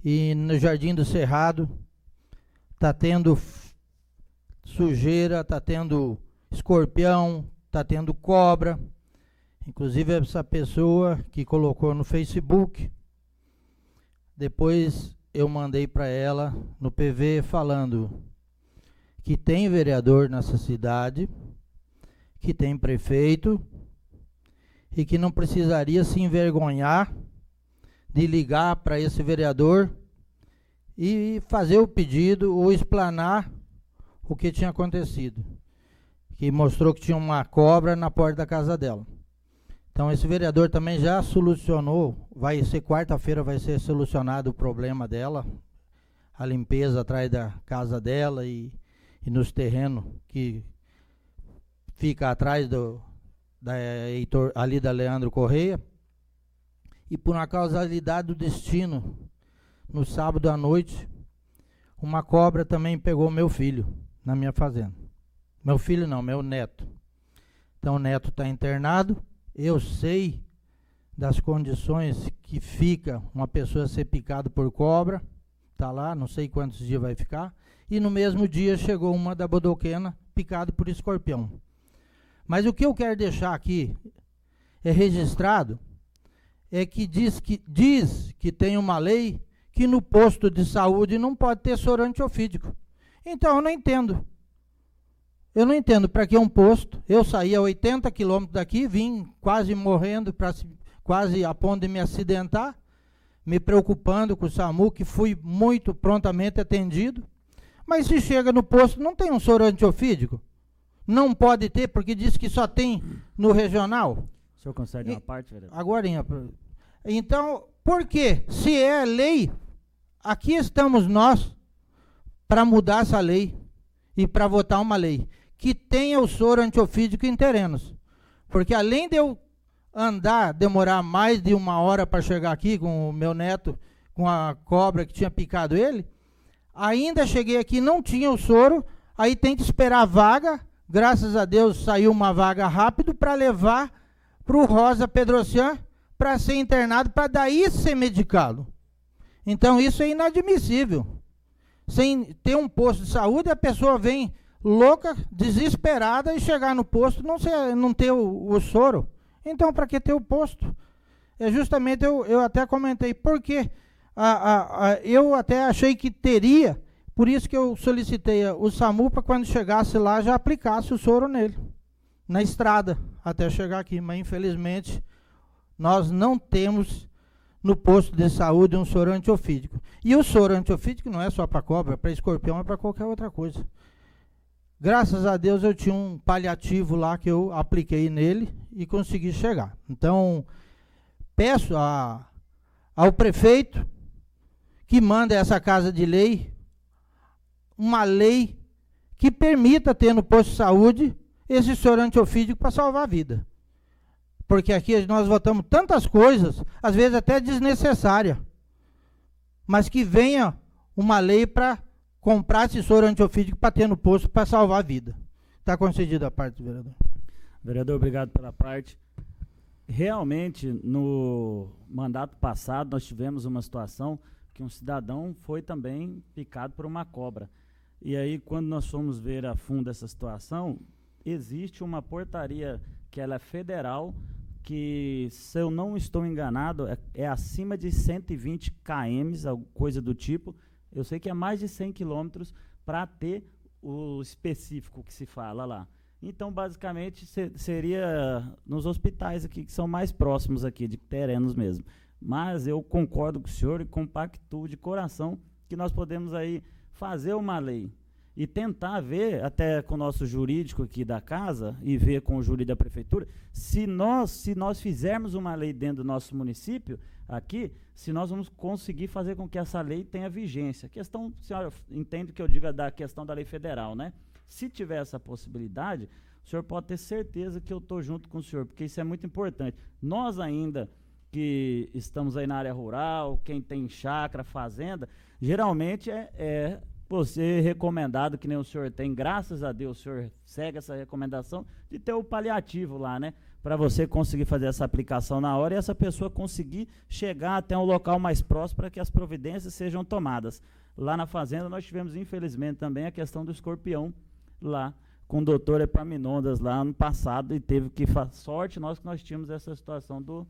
e no Jardim do Cerrado está tendo sujeira, está tendo escorpião, está tendo cobra. Inclusive essa pessoa que colocou no Facebook depois eu mandei para ela no PV falando que tem vereador nessa cidade, que tem prefeito e que não precisaria se envergonhar de ligar para esse vereador e fazer o pedido ou explanar o que tinha acontecido. Que mostrou que tinha uma cobra na porta da casa dela. Então esse vereador também já solucionou, vai ser quarta-feira vai ser solucionado o problema dela, a limpeza atrás da casa dela e, e nos terrenos que fica atrás do da Heitor, ali da Leandro Correia. E por uma causalidade do destino, no sábado à noite, uma cobra também pegou meu filho na minha fazenda. Meu filho não, meu neto. Então o neto está internado eu sei das condições que fica uma pessoa ser picada por cobra, tá lá, não sei quantos dias vai ficar, e no mesmo dia chegou uma da bodoquena picada por escorpião. Mas o que eu quero deixar aqui é registrado é que diz que diz que tem uma lei que no posto de saúde não pode ter soro antiofídico. Então eu não entendo. Eu não entendo para que um posto. Eu saí a 80 quilômetros daqui, vim quase morrendo, pra, quase a ponto de me acidentar, me preocupando com o SAMU, que fui muito prontamente atendido. Mas se chega no posto, não tem um soro antiofídico? Não pode ter, porque diz que só tem no regional. O senhor consegue uma parte, vereador? Agora, então, por quê? Se é lei, aqui estamos nós para mudar essa lei e para votar uma lei que tenha o soro antiofídico em terrenos. Porque além de eu andar, demorar mais de uma hora para chegar aqui com o meu neto, com a cobra que tinha picado ele, ainda cheguei aqui, não tinha o soro, aí tem que esperar a vaga. Graças a Deus saiu uma vaga rápido para levar para o Rosa Pedrocian para ser internado, para daí ser medicado. Então isso é inadmissível. Sem ter um posto de saúde, a pessoa vem louca, desesperada e chegar no posto não, ser, não ter o, o soro. Então, para que ter o posto? É justamente, eu, eu até comentei, porque a, a, a, eu até achei que teria, por isso que eu solicitei o SAMU para quando chegasse lá já aplicasse o soro nele, na estrada, até chegar aqui. Mas infelizmente nós não temos no posto de saúde um soro antiofídico. E o soro antiofídico não é só para cobra, é para escorpião, é para qualquer outra coisa. Graças a Deus eu tinha um paliativo lá que eu apliquei nele e consegui chegar. Então, peço a, ao prefeito que manda essa casa de lei uma lei que permita ter no posto de saúde esse soro antiofídico para salvar a vida. Porque aqui nós votamos tantas coisas, às vezes até desnecessária, mas que venha uma lei para comprar esse soro antiofídico para ter no posto para salvar a vida. Está concedida a parte do vereador. Vereador, obrigado pela parte. Realmente, no mandato passado, nós tivemos uma situação que um cidadão foi também picado por uma cobra. E aí, quando nós fomos ver a fundo essa situação, existe uma portaria que ela é federal, que, se eu não estou enganado, é, é acima de 120 km, coisa do tipo, eu sei que é mais de 100 quilômetros para ter o específico que se fala lá. Então, basicamente, se, seria nos hospitais aqui, que são mais próximos aqui, de terrenos mesmo. Mas eu concordo com o senhor e compacto de coração que nós podemos aí fazer uma lei e tentar ver, até com o nosso jurídico aqui da casa, e ver com o jurídico da prefeitura, se nós, se nós fizermos uma lei dentro do nosso município, aqui, se nós vamos conseguir fazer com que essa lei tenha vigência. Questão, senhora, entende que eu diga da questão da lei federal, né? Se tiver essa possibilidade, o senhor pode ter certeza que eu estou junto com o senhor, porque isso é muito importante. Nós ainda que estamos aí na área rural, quem tem chácara, fazenda, geralmente é, é você recomendado, que nem o senhor tem, graças a Deus o senhor segue essa recomendação de ter o paliativo lá, né? Para você conseguir fazer essa aplicação na hora e essa pessoa conseguir chegar até um local mais próximo para que as providências sejam tomadas. Lá na fazenda nós tivemos, infelizmente, também a questão do escorpião lá com o doutor Epaminondas lá no passado e teve que sorte nós que nós tínhamos essa situação do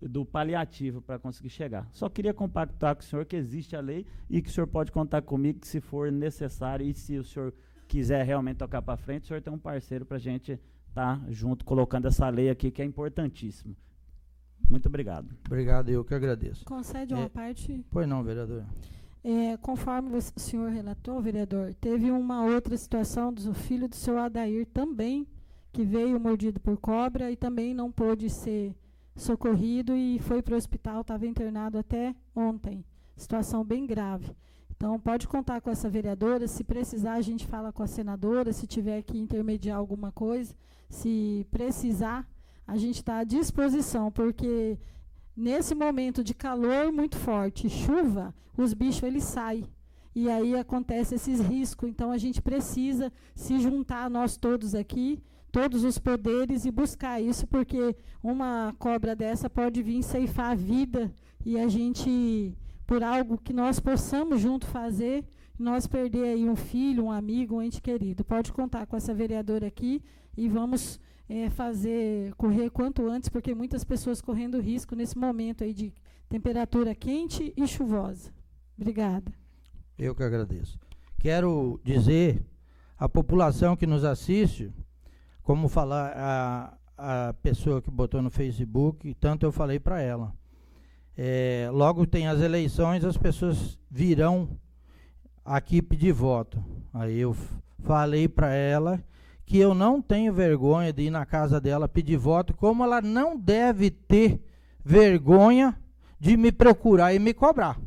do paliativo para conseguir chegar. Só queria compactar com o senhor que existe a lei e que o senhor pode contar comigo que se for necessário e se o senhor quiser realmente tocar para frente, o senhor tem um parceiro para a gente estar tá junto colocando essa lei aqui que é importantíssima. Muito obrigado. Obrigado, eu que agradeço. Concede uma é, parte? Pois não, vereador. É, conforme o senhor relatou, vereador, teve uma outra situação do filho do senhor Adair também, que veio mordido por cobra e também não pôde ser socorrido e foi para o hospital, estava internado até ontem. Situação bem grave. Então, pode contar com essa vereadora. Se precisar, a gente fala com a senadora. Se tiver que intermediar alguma coisa, se precisar, a gente está à disposição, porque nesse momento de calor muito forte, chuva, os bichos eles saem. E aí acontece esses riscos. Então, a gente precisa se juntar, nós todos aqui, todos os poderes e buscar isso, porque uma cobra dessa pode vir ceifar a vida e a gente, por algo que nós possamos junto fazer, nós perder aí um filho, um amigo, um ente querido. Pode contar com essa vereadora aqui e vamos é, fazer correr quanto antes, porque muitas pessoas correndo risco nesse momento aí de temperatura quente e chuvosa. Obrigada. Eu que agradeço. Quero dizer à população que nos assiste como falar a, a pessoa que botou no Facebook, tanto eu falei para ela. É, logo tem as eleições, as pessoas virão aqui pedir voto. Aí eu falei para ela que eu não tenho vergonha de ir na casa dela pedir voto, como ela não deve ter vergonha de me procurar e me cobrar.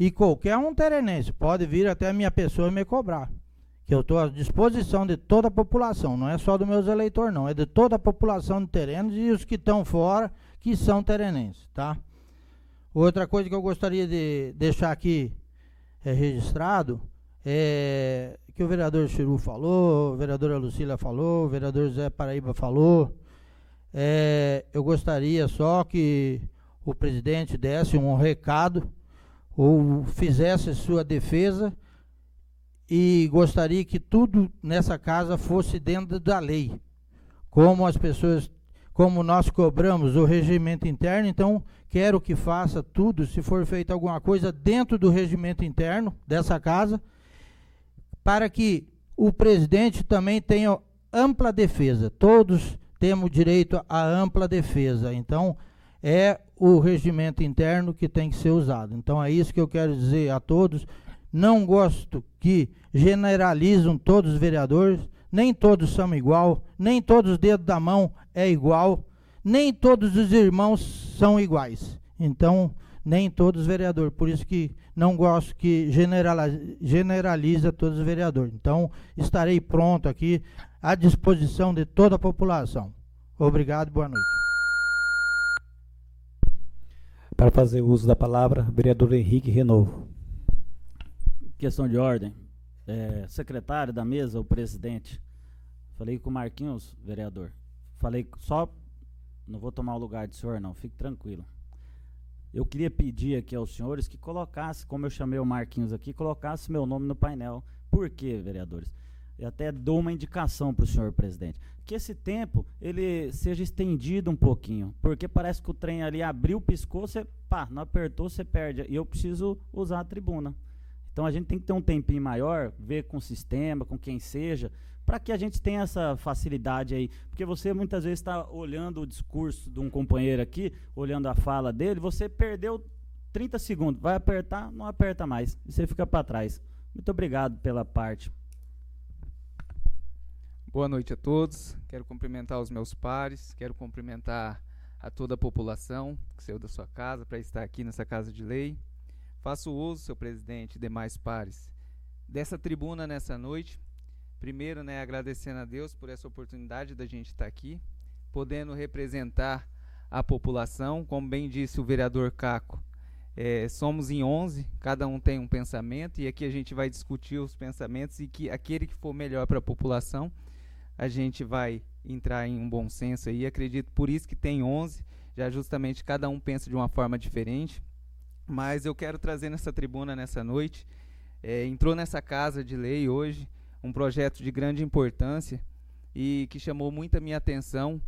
E qualquer um terenense pode vir até a minha pessoa e me cobrar que eu estou à disposição de toda a população, não é só dos meus eleitores, não, é de toda a população de Terenos e os que estão fora, que são terenenses, tá? Outra coisa que eu gostaria de deixar aqui é, registrado é que o vereador Chiru falou, a vereadora Lucília falou, o vereador Zé Paraíba falou. É, eu gostaria só que o presidente desse um recado ou fizesse sua defesa e gostaria que tudo nessa casa fosse dentro da lei. Como as pessoas, como nós cobramos o regimento interno, então quero que faça tudo, se for feita alguma coisa dentro do regimento interno dessa casa, para que o presidente também tenha ampla defesa. Todos temos direito à ampla defesa. Então, é o regimento interno que tem que ser usado. Então, é isso que eu quero dizer a todos. Não gosto que generalizam todos os vereadores, nem todos são igual, nem todos os dedos da mão é igual, nem todos os irmãos são iguais. Então, nem todos os vereadores. Por isso que não gosto que generaliza, todos os vereadores. Então, estarei pronto aqui à disposição de toda a população. Obrigado, boa noite. Para fazer uso da palavra, vereador Henrique Renovo. Questão de ordem. É, secretário da mesa, o presidente. Falei com o Marquinhos, vereador. Falei só. Não vou tomar o lugar do senhor, não. Fique tranquilo. Eu queria pedir aqui aos senhores que colocasse, como eu chamei o Marquinhos aqui, colocasse meu nome no painel. Por quê, vereadores? Eu até dou uma indicação para o senhor presidente. Que esse tempo ele seja estendido um pouquinho. Porque parece que o trem ali abriu, piscou, você pá, não apertou, você perde. E eu preciso usar a tribuna. Então a gente tem que ter um tempinho maior, ver com o sistema, com quem seja, para que a gente tenha essa facilidade aí. Porque você muitas vezes está olhando o discurso de um companheiro aqui, olhando a fala dele, você perdeu 30 segundos. Vai apertar, não aperta mais. E você fica para trás. Muito obrigado pela parte. Boa noite a todos. Quero cumprimentar os meus pares, quero cumprimentar a toda a população que saiu da sua casa para estar aqui nessa casa de lei. Faço uso, seu presidente e demais pares, dessa tribuna nessa noite. Primeiro, né, agradecendo a Deus por essa oportunidade da gente estar aqui, podendo representar à população. Como bem disse o vereador Caco, é, somos em 11, cada um tem um pensamento, e aqui a gente vai discutir os pensamentos e que aquele que for melhor para a população, a gente vai entrar em um bom senso aí. Acredito por isso que tem 11, já justamente cada um pensa de uma forma diferente. Mas eu quero trazer nessa tribuna nessa noite, é, entrou nessa casa de lei hoje um projeto de grande importância e que chamou muita minha atenção,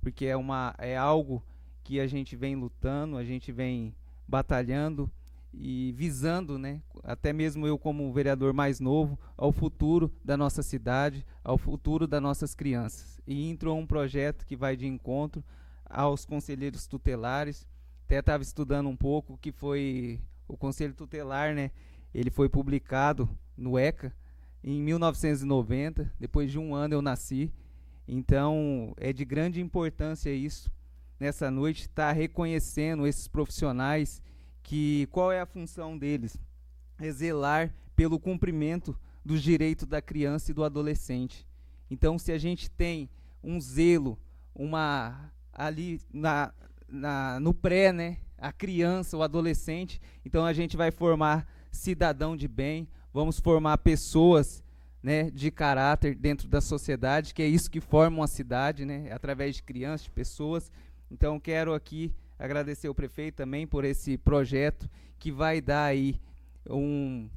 porque é, uma, é algo que a gente vem lutando, a gente vem batalhando e visando, né, até mesmo eu como vereador mais novo, ao futuro da nossa cidade, ao futuro das nossas crianças. E entrou um projeto que vai de encontro aos conselheiros tutelares. Até estava estudando um pouco que foi o conselho tutelar, né? Ele foi publicado no ECA em 1990. Depois de um ano eu nasci. Então é de grande importância isso nessa noite estar tá reconhecendo esses profissionais que qual é a função deles? É zelar pelo cumprimento dos direitos da criança e do adolescente. Então, se a gente tem um zelo, uma ali na, na, no pré, né, a criança, o adolescente, então a gente vai formar cidadão de bem, vamos formar pessoas né, de caráter dentro da sociedade, que é isso que forma uma cidade, né, através de crianças, de pessoas. Então quero aqui agradecer o prefeito também por esse projeto que vai dar aí um,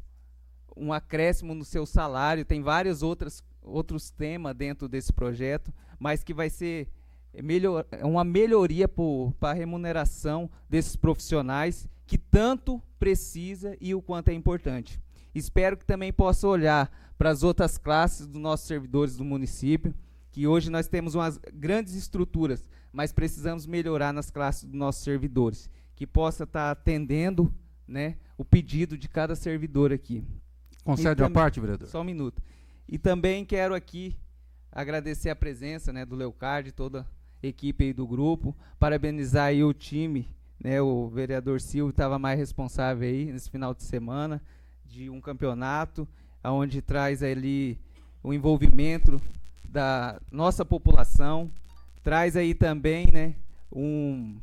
um acréscimo no seu salário. Tem vários outros, outros temas dentro desse projeto, mas que vai ser melhor, uma melhoria para a remuneração desses profissionais que tanto precisa e o quanto é importante. Espero que também possa olhar para as outras classes dos nossos servidores do município, que hoje nós temos umas grandes estruturas, mas precisamos melhorar nas classes dos nossos servidores, que possa estar tá atendendo né, o pedido de cada servidor aqui. Concede a parte, vereador? Só um minuto. E também quero aqui agradecer a presença né, do Leocard, toda equipe do grupo, parabenizar aí o time, né, o vereador Silvio estava mais responsável aí nesse final de semana de um campeonato, onde traz ali o envolvimento da nossa população, traz aí também, né, um,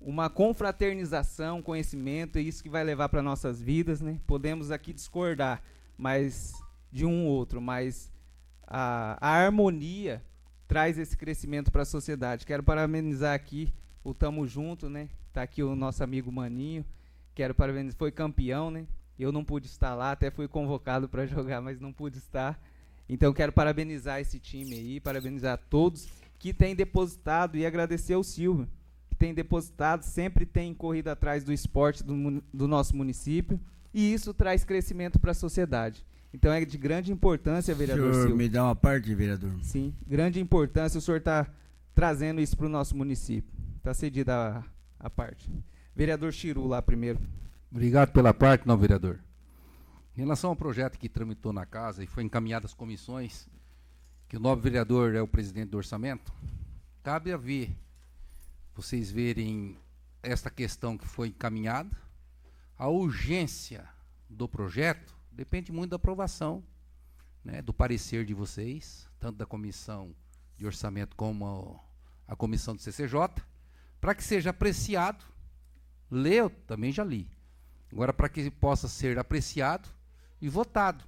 uma confraternização, conhecimento, é isso que vai levar para nossas vidas, né? Podemos aqui discordar, mas de um ou outro, mas a, a harmonia traz esse crescimento para a sociedade. Quero parabenizar aqui o Tamo Junto, né? Tá aqui o nosso amigo Maninho. Quero parabenizar, foi campeão, né? Eu não pude estar lá, até fui convocado para jogar, mas não pude estar. Então quero parabenizar esse time aí, parabenizar todos que tem depositado e agradecer ao Silvio, que tem depositado, sempre tem corrido atrás do esporte do, do nosso município, e isso traz crescimento para a sociedade. Então é de grande importância, vereador senhor Silvio. me dá uma parte, vereador? Sim, grande importância o senhor está trazendo isso para o nosso município. Está cedida a, a parte. Vereador Chiru lá primeiro. Obrigado pela parte, não, vereador. Em relação ao projeto que tramitou na casa e foi encaminhado às comissões, que o novo vereador é o presidente do orçamento, cabe a ver, vocês verem esta questão que foi encaminhada, a urgência do projeto depende muito da aprovação, né, do parecer de vocês, tanto da comissão de orçamento como a, a comissão do CCJ, para que seja apreciado. Leu, também já li. Agora, para que possa ser apreciado e votado.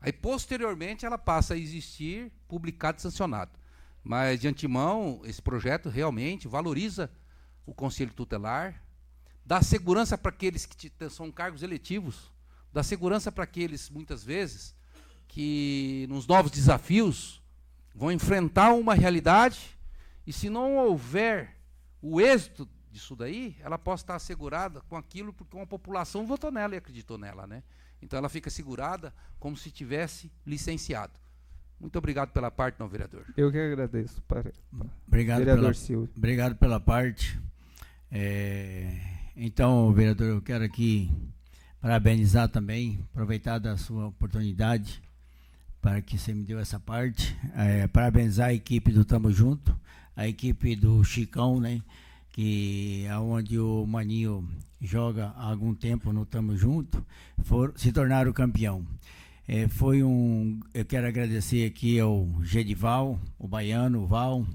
Aí, posteriormente, ela passa a existir, publicado e sancionado. Mas, de antemão, esse projeto realmente valoriza o Conselho Tutelar, dá segurança para aqueles que são cargos eletivos, dá segurança para aqueles, muitas vezes, que nos novos desafios vão enfrentar uma realidade e, se não houver o êxito disso daí, ela possa estar assegurada com aquilo porque uma população votou nela e acreditou nela, né? Então ela fica segurada como se tivesse licenciado. Muito obrigado pela parte, não, vereador. Eu que agradeço. Para, para obrigado vereador pela, Silvio. Obrigado pela parte. É, então, vereador, eu quero aqui parabenizar também, aproveitar da sua oportunidade para que você me deu essa parte. É, parabenizar a equipe do Tamo Junto, a equipe do Chicão, né? Que é onde o Maninho joga há algum tempo no Tamo Junto, for, se tornaram campeão. É, foi um. Eu quero agradecer aqui ao Gedival, o Baiano, o Val,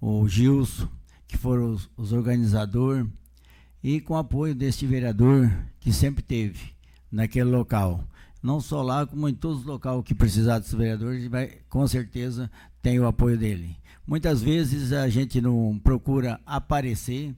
o Gilson, que foram os, os organizadores, e com o apoio deste vereador que sempre teve naquele local. Não só lá, como em todos os locais que precisar dos vereadores, vai, com certeza tem o apoio dele. Muitas vezes a gente não procura aparecer,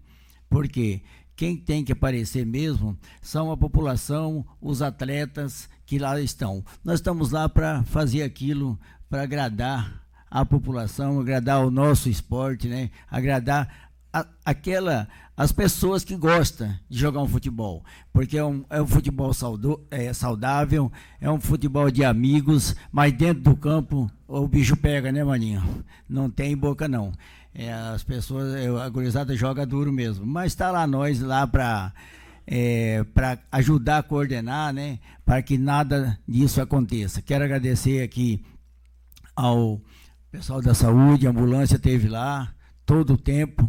porque quem tem que aparecer mesmo são a população, os atletas que lá estão. Nós estamos lá para fazer aquilo para agradar a população, agradar o nosso esporte, né? agradar a, aquela as pessoas que gostam de jogar um futebol, porque é um, é um futebol saudo, é, saudável, é um futebol de amigos, mas dentro do campo o bicho pega, né, maninho? Não tem boca não. É, as pessoas, é, a gurizada joga duro mesmo, mas está lá nós lá para é, para ajudar a coordenar, né, para que nada disso aconteça. Quero agradecer aqui ao pessoal da saúde, a ambulância teve lá todo o tempo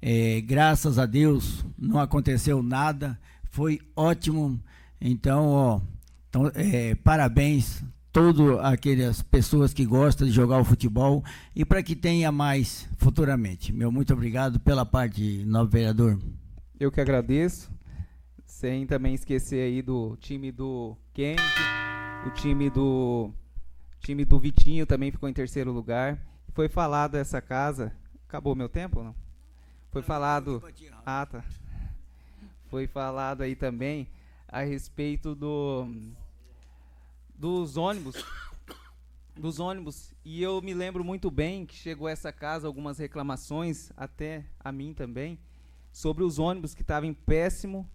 é, graças a Deus não aconteceu nada, foi ótimo. Então, ó, então, é, parabéns todas aquelas pessoas que gostam de jogar o futebol e para que tenha mais futuramente. Meu muito obrigado pela parte, novo vereador. Eu que agradeço. Sem também esquecer aí do time do Kennedy, o time do time do Vitinho também ficou em terceiro lugar. Foi falado essa casa. Acabou meu tempo não? Foi falado. Ah, tá. Foi falado aí também a respeito do dos ônibus. Dos ônibus. E eu me lembro muito bem que chegou a essa casa algumas reclamações, até a mim também, sobre os ônibus que estavam em péssimo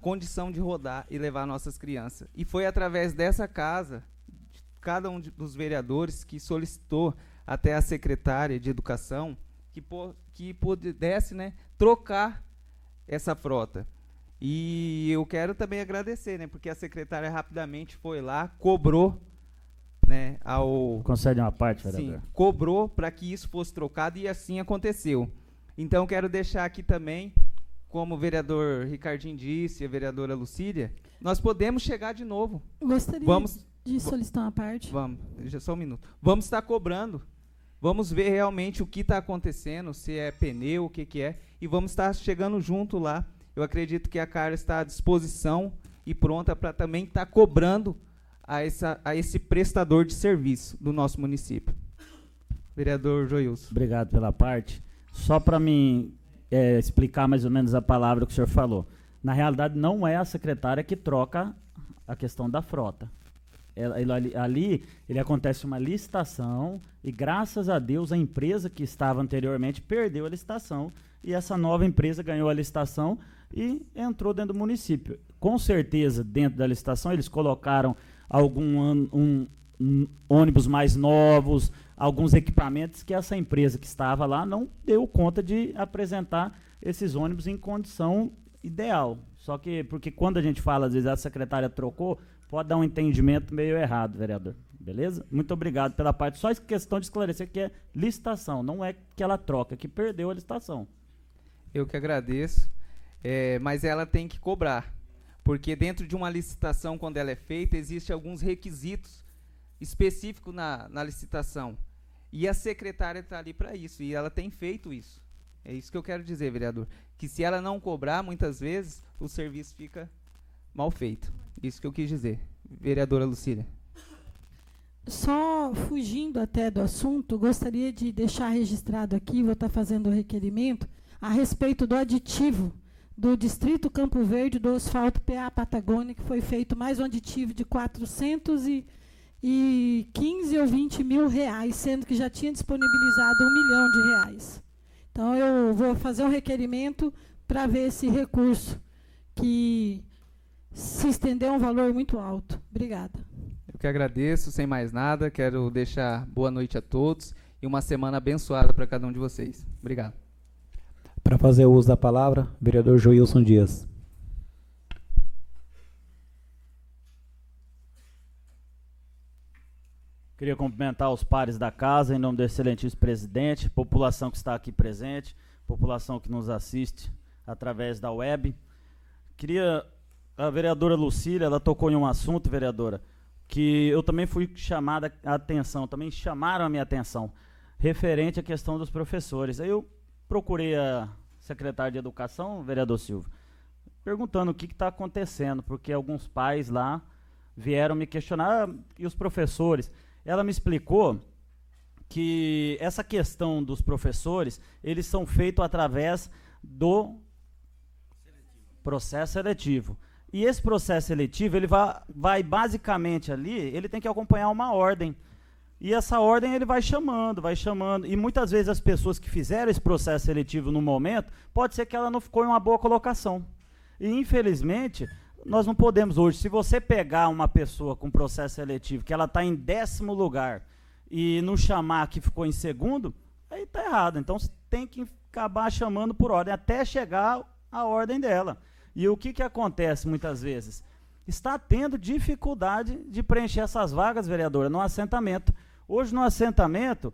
condição de rodar e levar nossas crianças. E foi através dessa casa, de cada um de, dos vereadores que solicitou até a secretária de educação que, que pudesse né, trocar essa frota. E eu quero também agradecer, né, porque a secretária rapidamente foi lá, cobrou né, ao. Concede uma parte, vereador. Sim, cobrou para que isso fosse trocado e assim aconteceu. Então, quero deixar aqui também, como o vereador Ricardinho disse, a vereadora Lucília, nós podemos chegar de novo. Gostaria Vamos, de solicitar uma parte. Vamos, só um minuto. Vamos estar cobrando Vamos ver realmente o que está acontecendo, se é pneu, o que, que é, e vamos estar chegando junto lá. Eu acredito que a Carla está à disposição e pronta para também estar tá cobrando a, essa, a esse prestador de serviço do nosso município. Vereador Joilson. Obrigado pela parte. Só para mim é, explicar mais ou menos a palavra que o senhor falou. Na realidade, não é a secretária que troca a questão da frota. Ela, ali, ele acontece uma licitação e graças a Deus a empresa que estava anteriormente perdeu a licitação e essa nova empresa ganhou a licitação e entrou dentro do município. Com certeza, dentro da licitação, eles colocaram algum um, um, ônibus mais novos, alguns equipamentos que essa empresa que estava lá não deu conta de apresentar esses ônibus em condição ideal. Só que, porque quando a gente fala, às vezes a secretária trocou, pode dar um entendimento meio errado, vereador. Beleza? Muito obrigado pela parte. Só questão de esclarecer que é licitação, não é que ela troca, que perdeu a licitação. Eu que agradeço, é, mas ela tem que cobrar, porque dentro de uma licitação, quando ela é feita, existem alguns requisitos específicos na, na licitação. E a secretária está ali para isso, e ela tem feito isso. É isso que eu quero dizer, vereador. Que se ela não cobrar, muitas vezes, o serviço fica mal feito. Isso que eu quis dizer. Vereadora Lucília. Só fugindo até do assunto, gostaria de deixar registrado aqui, vou estar fazendo o requerimento, a respeito do aditivo do Distrito Campo Verde do asfalto PA Patagônia, que foi feito mais um aditivo de 415 ou 20 mil reais, sendo que já tinha disponibilizado um milhão de reais. Então, eu vou fazer um requerimento para ver esse recurso que se estender a um valor muito alto. Obrigada. Eu que agradeço, sem mais nada, quero deixar boa noite a todos e uma semana abençoada para cada um de vocês. Obrigado. Para fazer uso da palavra, vereador Joilson Dias. Queria cumprimentar os pares da casa, em nome do excelentíssimo presidente, população que está aqui presente, população que nos assiste através da web. Queria a vereadora Lucília, ela tocou em um assunto, vereadora, que eu também fui chamada a atenção, também chamaram a minha atenção, referente à questão dos professores. Aí eu procurei a secretária de Educação, vereador Silva, perguntando o que está acontecendo, porque alguns pais lá vieram me questionar, ah, e os professores. Ela me explicou que essa questão dos professores, eles são feitos através do processo seletivo. E esse processo seletivo, ele vai, vai basicamente ali, ele tem que acompanhar uma ordem. E essa ordem ele vai chamando, vai chamando. E muitas vezes as pessoas que fizeram esse processo seletivo no momento, pode ser que ela não ficou em uma boa colocação. E infelizmente, nós não podemos hoje, se você pegar uma pessoa com processo seletivo, que ela está em décimo lugar, e não chamar que ficou em segundo, aí está errado. Então você tem que acabar chamando por ordem, até chegar a ordem dela. E o que, que acontece muitas vezes? Está tendo dificuldade de preencher essas vagas, vereadora, no assentamento. Hoje no assentamento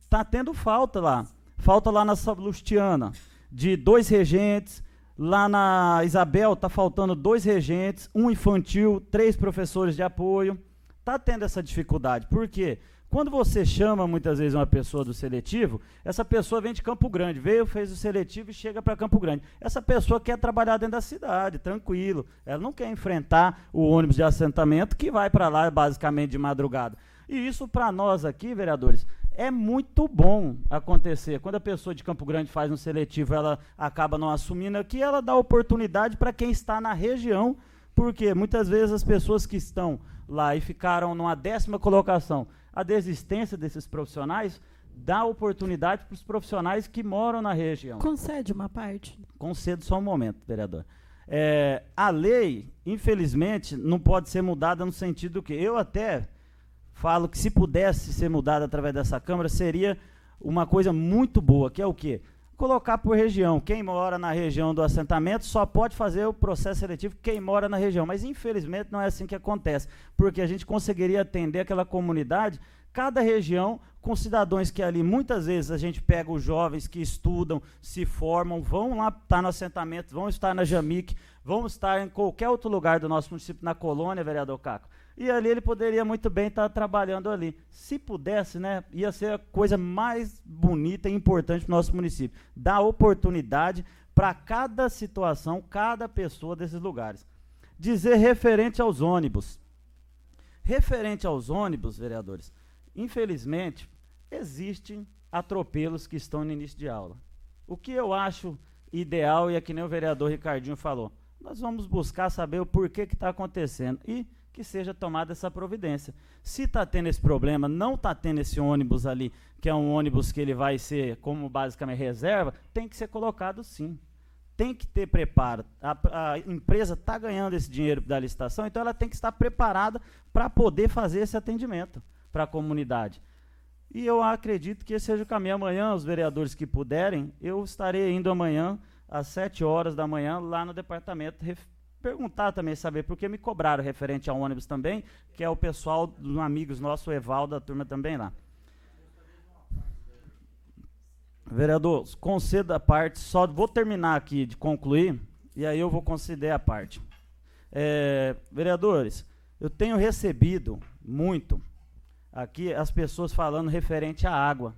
está tendo falta lá. Falta lá na Salustiana de dois regentes. Lá na Isabel está faltando dois regentes, um infantil, três professores de apoio. Está tendo essa dificuldade. Por quê? Quando você chama muitas vezes uma pessoa do seletivo, essa pessoa vem de Campo Grande, veio, fez o seletivo e chega para Campo Grande. Essa pessoa quer trabalhar dentro da cidade, tranquilo. Ela não quer enfrentar o ônibus de assentamento que vai para lá basicamente de madrugada. E isso para nós aqui, vereadores, é muito bom acontecer. Quando a pessoa de Campo Grande faz um seletivo, ela acaba não assumindo aqui, ela dá oportunidade para quem está na região, porque muitas vezes as pessoas que estão lá e ficaram numa décima colocação a desistência desses profissionais dá oportunidade para os profissionais que moram na região. Concede uma parte. Concedo só um momento, vereador. É, a lei, infelizmente, não pode ser mudada no sentido que eu até falo que se pudesse ser mudada através dessa Câmara, seria uma coisa muito boa, que é o quê? Colocar por região. Quem mora na região do assentamento só pode fazer o processo seletivo quem mora na região. Mas, infelizmente, não é assim que acontece. Porque a gente conseguiria atender aquela comunidade, cada região, com cidadãos que ali, muitas vezes, a gente pega os jovens que estudam, se formam, vão lá estar no assentamento, vão estar na Jamic, vão estar em qualquer outro lugar do nosso município, na colônia, vereador Caco e ali ele poderia muito bem estar trabalhando ali. Se pudesse, né, ia ser a coisa mais bonita e importante para o nosso município. Dar oportunidade para cada situação, cada pessoa desses lugares. Dizer referente aos ônibus. Referente aos ônibus, vereadores, infelizmente, existem atropelos que estão no início de aula. O que eu acho ideal, e é que nem o vereador Ricardinho falou, nós vamos buscar saber o porquê que está acontecendo. E que seja tomada essa providência. Se está tendo esse problema, não está tendo esse ônibus ali, que é um ônibus que ele vai ser como basicamente reserva, tem que ser colocado sim. Tem que ter preparo. A, a empresa está ganhando esse dinheiro da licitação, então ela tem que estar preparada para poder fazer esse atendimento para a comunidade. E eu acredito que esse seja o caminho. Amanhã, os vereadores que puderem, eu estarei indo amanhã, às 7 horas da manhã, lá no departamento perguntar também, saber, porque me cobraram referente ao ônibus também, que é o pessoal dos amigos nossos, o Evaldo, da turma também lá. Vereador, concedo a parte, só vou terminar aqui de concluir, e aí eu vou conceder a parte. É, vereadores, eu tenho recebido muito aqui as pessoas falando referente à água.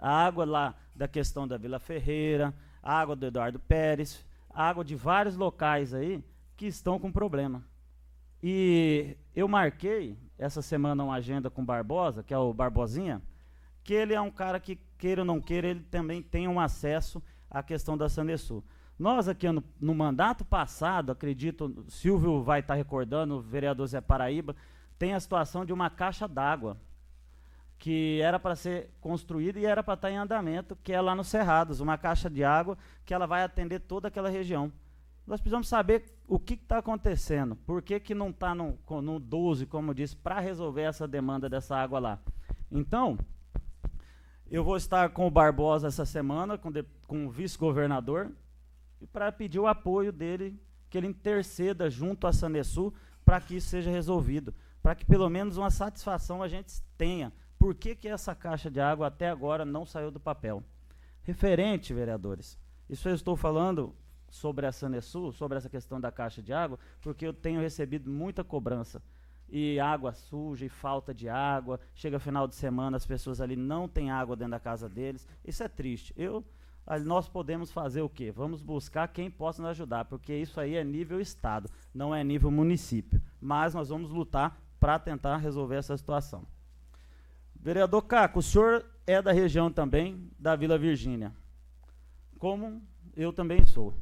A água lá da questão da Vila Ferreira, a água do Eduardo Pérez, água de vários locais aí que estão com problema. E eu marquei essa semana uma agenda com o Barbosa, que é o Barbosinha, que ele é um cara que, queira ou não queira, ele também tem um acesso à questão da Sandesul. Nós aqui no, no mandato passado, acredito, Silvio vai estar tá recordando, o vereador Zé Paraíba, tem a situação de uma caixa d'água que era para ser construída e era para estar tá em andamento, que é lá no Cerrados, uma caixa de água que ela vai atender toda aquela região. Nós precisamos saber o que está acontecendo, por que, que não está no, no 12, como disse, para resolver essa demanda dessa água lá. Então, eu vou estar com o Barbosa essa semana, com, de, com o vice-governador, para pedir o apoio dele, que ele interceda junto à Sanesul para que isso seja resolvido, para que pelo menos uma satisfação a gente tenha por que, que essa caixa de água até agora não saiu do papel? Referente, vereadores, isso eu estou falando sobre a Sanesul, sobre essa questão da caixa de água, porque eu tenho recebido muita cobrança. E água suja, e falta de água. Chega final de semana, as pessoas ali não têm água dentro da casa deles. Isso é triste. Eu nós podemos fazer o quê? Vamos buscar quem possa nos ajudar, porque isso aí é nível Estado, não é nível município. Mas nós vamos lutar para tentar resolver essa situação. Vereador Caco, o senhor é da região também, da Vila Virgínia, como eu também sou.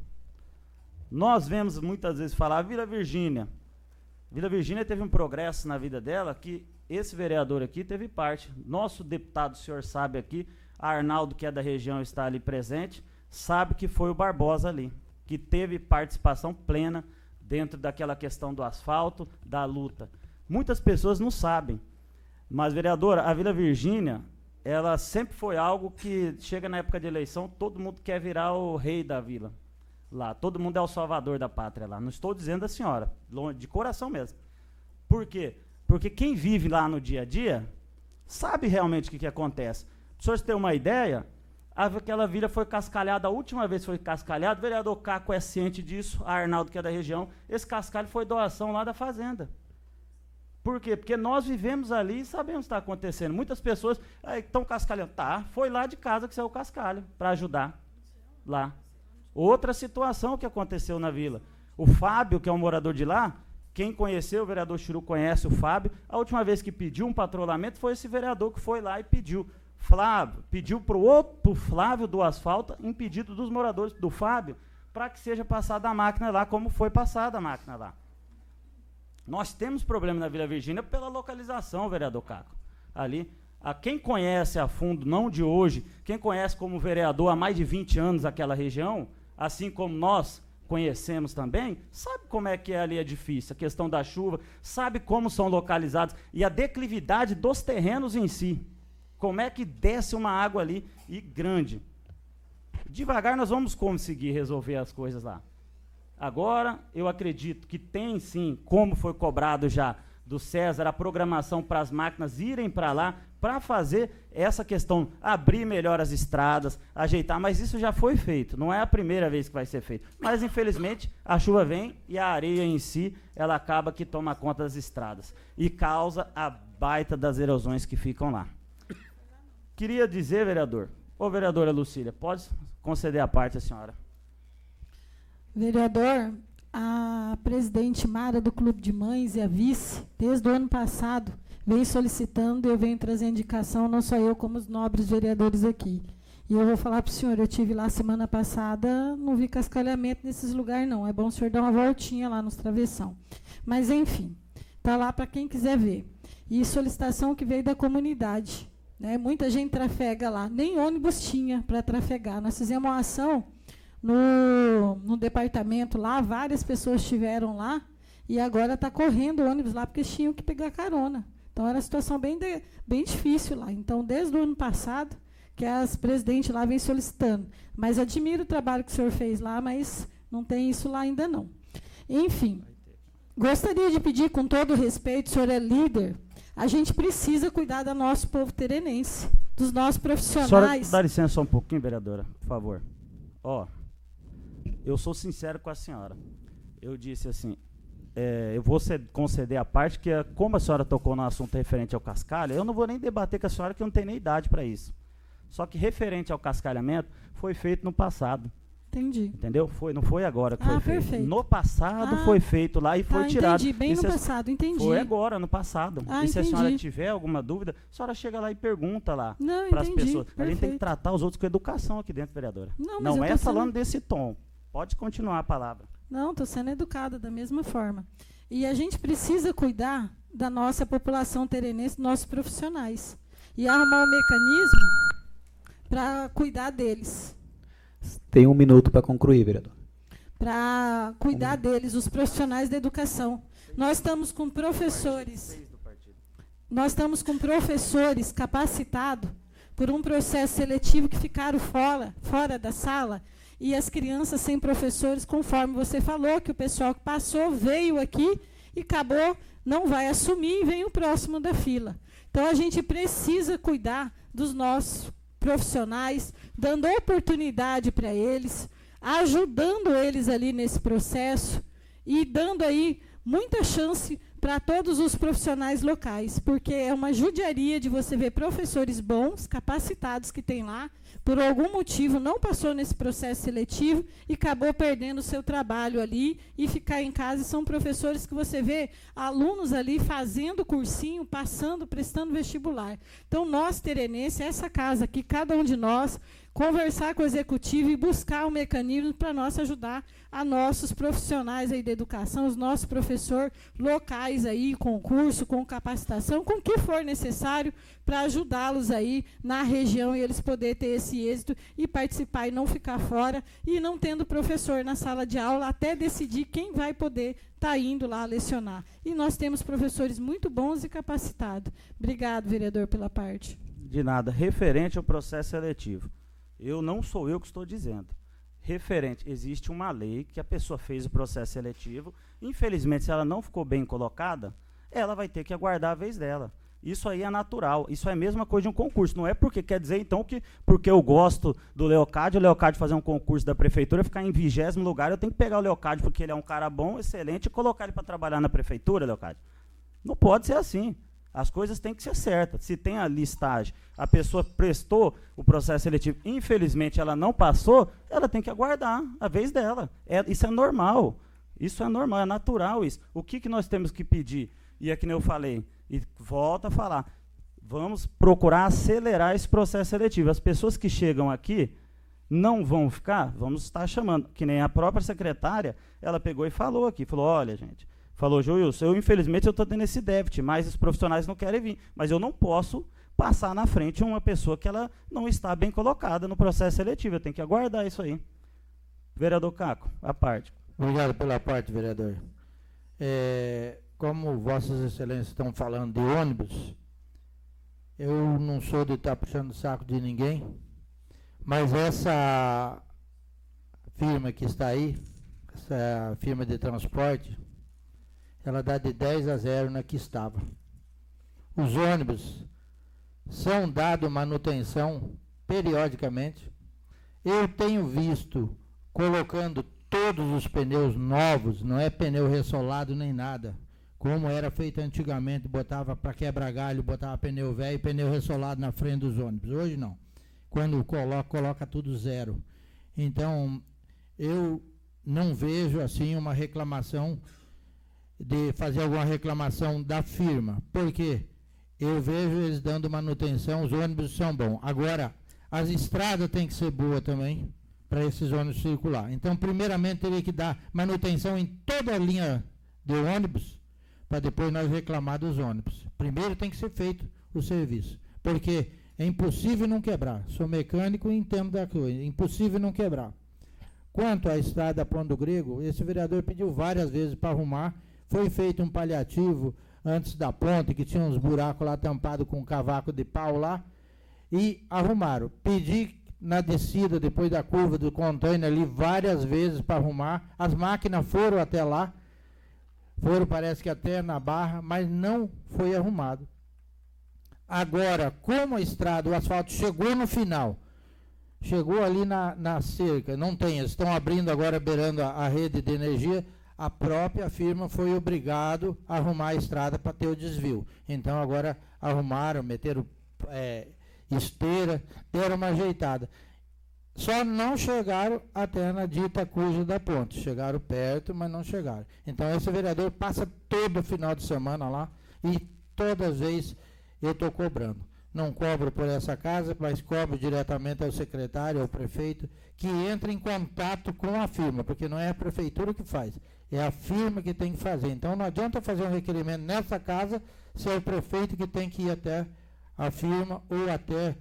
Nós vemos muitas vezes falar, Vila Virgínia. Vila Virgínia teve um progresso na vida dela que esse vereador aqui teve parte. Nosso deputado, o senhor sabe aqui, Arnaldo, que é da região, está ali presente, sabe que foi o Barbosa ali, que teve participação plena dentro daquela questão do asfalto, da luta. Muitas pessoas não sabem. Mas, vereadora, a Vila Virgínia, ela sempre foi algo que chega na época de eleição, todo mundo quer virar o rei da vila. Lá, todo mundo é o salvador da pátria lá. Não estou dizendo a senhora, de coração mesmo. Por quê? Porque quem vive lá no dia a dia sabe realmente o que, que acontece. Para o senhor ter uma ideia, aquela vila foi cascalhada, a última vez foi cascalhada, o vereador Caco é ciente disso, a Arnaldo, que é da região, esse cascalho foi doação lá da fazenda. Por quê? Porque nós vivemos ali e sabemos o que está acontecendo. Muitas pessoas estão cascalhando. Tá, foi lá de casa que saiu o cascalho para ajudar lá. Outra situação que aconteceu na vila. O Fábio, que é um morador de lá, quem conheceu, o vereador Chiru conhece o Fábio. A última vez que pediu um patrulhamento foi esse vereador que foi lá e pediu. Flávio, pediu para o outro Flávio do asfalto, em pedido dos moradores do Fábio, para que seja passada a máquina lá, como foi passada a máquina lá. Nós temos problema na Vila Virgínia pela localização, vereador Caco. Ali, a quem conhece a fundo, não de hoje, quem conhece como vereador há mais de 20 anos aquela região, assim como nós conhecemos também, sabe como é que é ali é difícil, a questão da chuva, sabe como são localizados e a declividade dos terrenos em si. Como é que desce uma água ali e grande. Devagar nós vamos conseguir resolver as coisas lá. Agora, eu acredito que tem sim, como foi cobrado já do César, a programação para as máquinas irem para lá para fazer essa questão, abrir melhor as estradas, ajeitar, mas isso já foi feito, não é a primeira vez que vai ser feito. Mas infelizmente a chuva vem e a areia em si, ela acaba que toma conta das estradas e causa a baita das erosões que ficam lá. Queria dizer, vereador, ô vereadora Lucília, pode conceder a parte a senhora. Vereador, a presidente Mara do Clube de Mães e a vice, desde o ano passado, vem solicitando e eu venho trazer indicação, não só eu, como os nobres vereadores aqui. E eu vou falar para o senhor, eu tive lá semana passada, não vi cascalhamento nesses lugares, não. É bom o senhor dar uma voltinha lá nos travessão. Mas, enfim, está lá para quem quiser ver. E solicitação que veio da comunidade. Né? Muita gente trafega lá. Nem ônibus tinha para trafegar. Nós fizemos uma ação no, no departamento lá, várias pessoas estiveram lá e agora está correndo o ônibus lá porque tinham que pegar carona. Então era uma situação bem, de, bem difícil lá. Então, desde o ano passado, que as presidentes lá vêm solicitando. Mas admiro o trabalho que o senhor fez lá, mas não tem isso lá ainda não. Enfim, gostaria de pedir, com todo respeito, o senhor é líder, a gente precisa cuidar do nosso povo terenense, dos nossos profissionais. Senhora, dá licença só um pouquinho, vereadora, por favor. Ó, eu sou sincero com a senhora. Eu disse assim, é, eu vou conceder a parte que, como a senhora tocou no assunto referente ao cascalho, eu não vou nem debater com a senhora que eu não tenho nem idade para isso. Só que referente ao cascalhamento, foi feito no passado. Entendi. Entendeu? Foi, não foi agora que ah, foi perfeito. feito. No passado ah, foi feito lá e tá, foi tirado. Entendi, bem e no passado, entendi. Foi agora, no passado. Ah, e se entendi. a senhora tiver alguma dúvida, a senhora chega lá e pergunta lá para as pessoas. Perfeito. A gente tem que tratar os outros com educação aqui dentro, vereadora. Não, não é falando desse tom. Pode continuar a palavra. Não, estou sendo educada da mesma forma. E a gente precisa cuidar da nossa população terenense, nossos profissionais. E arrumar um mecanismo para cuidar deles. Tem um minuto para concluir, vereador. Para cuidar um. deles, os profissionais da educação. Nós estamos com professores. Nós estamos com professores capacitados por um processo seletivo que ficaram fora, fora da sala e as crianças sem professores, conforme você falou, que o pessoal que passou veio aqui e acabou, não vai assumir e vem o próximo da fila. Então a gente precisa cuidar dos nossos profissionais, dando oportunidade para eles, ajudando eles ali nesse processo e dando aí muita chance para todos os profissionais locais, porque é uma judiaria de você ver professores bons, capacitados que tem lá, por algum motivo não passou nesse processo seletivo e acabou perdendo o seu trabalho ali e ficar em casa. São professores que você vê alunos ali fazendo cursinho, passando, prestando vestibular. Então, nós, terenense, essa casa aqui, cada um de nós, conversar com o executivo e buscar um mecanismo para nós ajudar a nossos profissionais aí da educação, os nossos professores locais aí, com curso, com capacitação, com o que for necessário para ajudá-los aí na região e eles poderem ter esse êxito e participar e não ficar fora e não tendo professor na sala de aula até decidir quem vai poder estar tá indo lá lecionar. E nós temos professores muito bons e capacitados. Obrigado, vereador, pela parte. De nada. Referente ao processo seletivo. Eu não sou eu que estou dizendo. Referente, existe uma lei que a pessoa fez o processo seletivo. Infelizmente, se ela não ficou bem colocada, ela vai ter que aguardar a vez dela. Isso aí é natural. Isso é a mesma coisa de um concurso. Não é porque quer dizer, então, que porque eu gosto do Leocádio, o Leocádio fazer um concurso da prefeitura, ficar em vigésimo lugar, eu tenho que pegar o Leocádio porque ele é um cara bom, excelente, e colocar ele para trabalhar na prefeitura, Leocádio. Não pode ser assim. As coisas têm que ser certas. Se tem a listagem, a pessoa prestou o processo seletivo, infelizmente ela não passou, ela tem que aguardar a vez dela. É, isso é normal. Isso é normal, é natural isso. O que, que nós temos que pedir? E é que nem eu falei, e volto a falar, vamos procurar acelerar esse processo seletivo. As pessoas que chegam aqui não vão ficar, vamos estar chamando, que nem a própria secretária, ela pegou e falou aqui, falou, olha, gente, falou, Joilson, eu infelizmente eu estou tendo esse déficit, mas os profissionais não querem vir. Mas eu não posso passar na frente uma pessoa que ela não está bem colocada no processo seletivo. Eu tenho que aguardar isso aí. Vereador Caco, a parte. Obrigado pela parte, vereador. É, como vossas excelências estão falando de ônibus, eu não sou de estar puxando o saco de ninguém, mas essa firma que está aí, essa firma de transporte, ela dá de 10 a 0 na que estava. Os ônibus são dados manutenção periodicamente. Eu tenho visto colocando todos os pneus novos, não é pneu ressolado nem nada, como era feito antigamente, botava para quebrar galho, botava pneu velho e pneu ressolado na frente dos ônibus. Hoje não. Quando coloca, coloca tudo zero. Então, eu não vejo assim uma reclamação de fazer alguma reclamação da firma. porque Eu vejo eles dando manutenção, os ônibus são bons. Agora, as estradas têm que ser boas também para esses ônibus circular. Então, primeiramente, teria que dar manutenção em toda a linha de ônibus para depois nós reclamar dos ônibus. Primeiro tem que ser feito o serviço, porque é impossível não quebrar. Sou mecânico e entendo da coisa. Impossível não quebrar. Quanto à estrada Ponto Grego, esse vereador pediu várias vezes para arrumar foi feito um paliativo antes da ponte, que tinha uns buracos lá tampados com um cavaco de pau lá, e arrumaram. Pedi na descida, depois da curva do container ali, várias vezes para arrumar. As máquinas foram até lá, foram, parece que até na barra, mas não foi arrumado. Agora, como a estrada, o asfalto chegou no final, chegou ali na, na cerca, não tem, eles estão abrindo agora, beirando a, a rede de energia, a própria firma foi obrigado a arrumar a estrada para ter o desvio. Então agora arrumaram, meteram é, esteira, deram uma ajeitada. Só não chegaram até na dita cuja da ponte. Chegaram perto, mas não chegaram. Então esse vereador passa todo final de semana lá e todas as vezes eu estou cobrando. Não cobro por essa casa, mas cobro diretamente ao secretário, ao prefeito, que entre em contato com a firma, porque não é a prefeitura que faz, é a firma que tem que fazer. Então não adianta fazer um requerimento nessa casa se é o prefeito que tem que ir até a firma ou até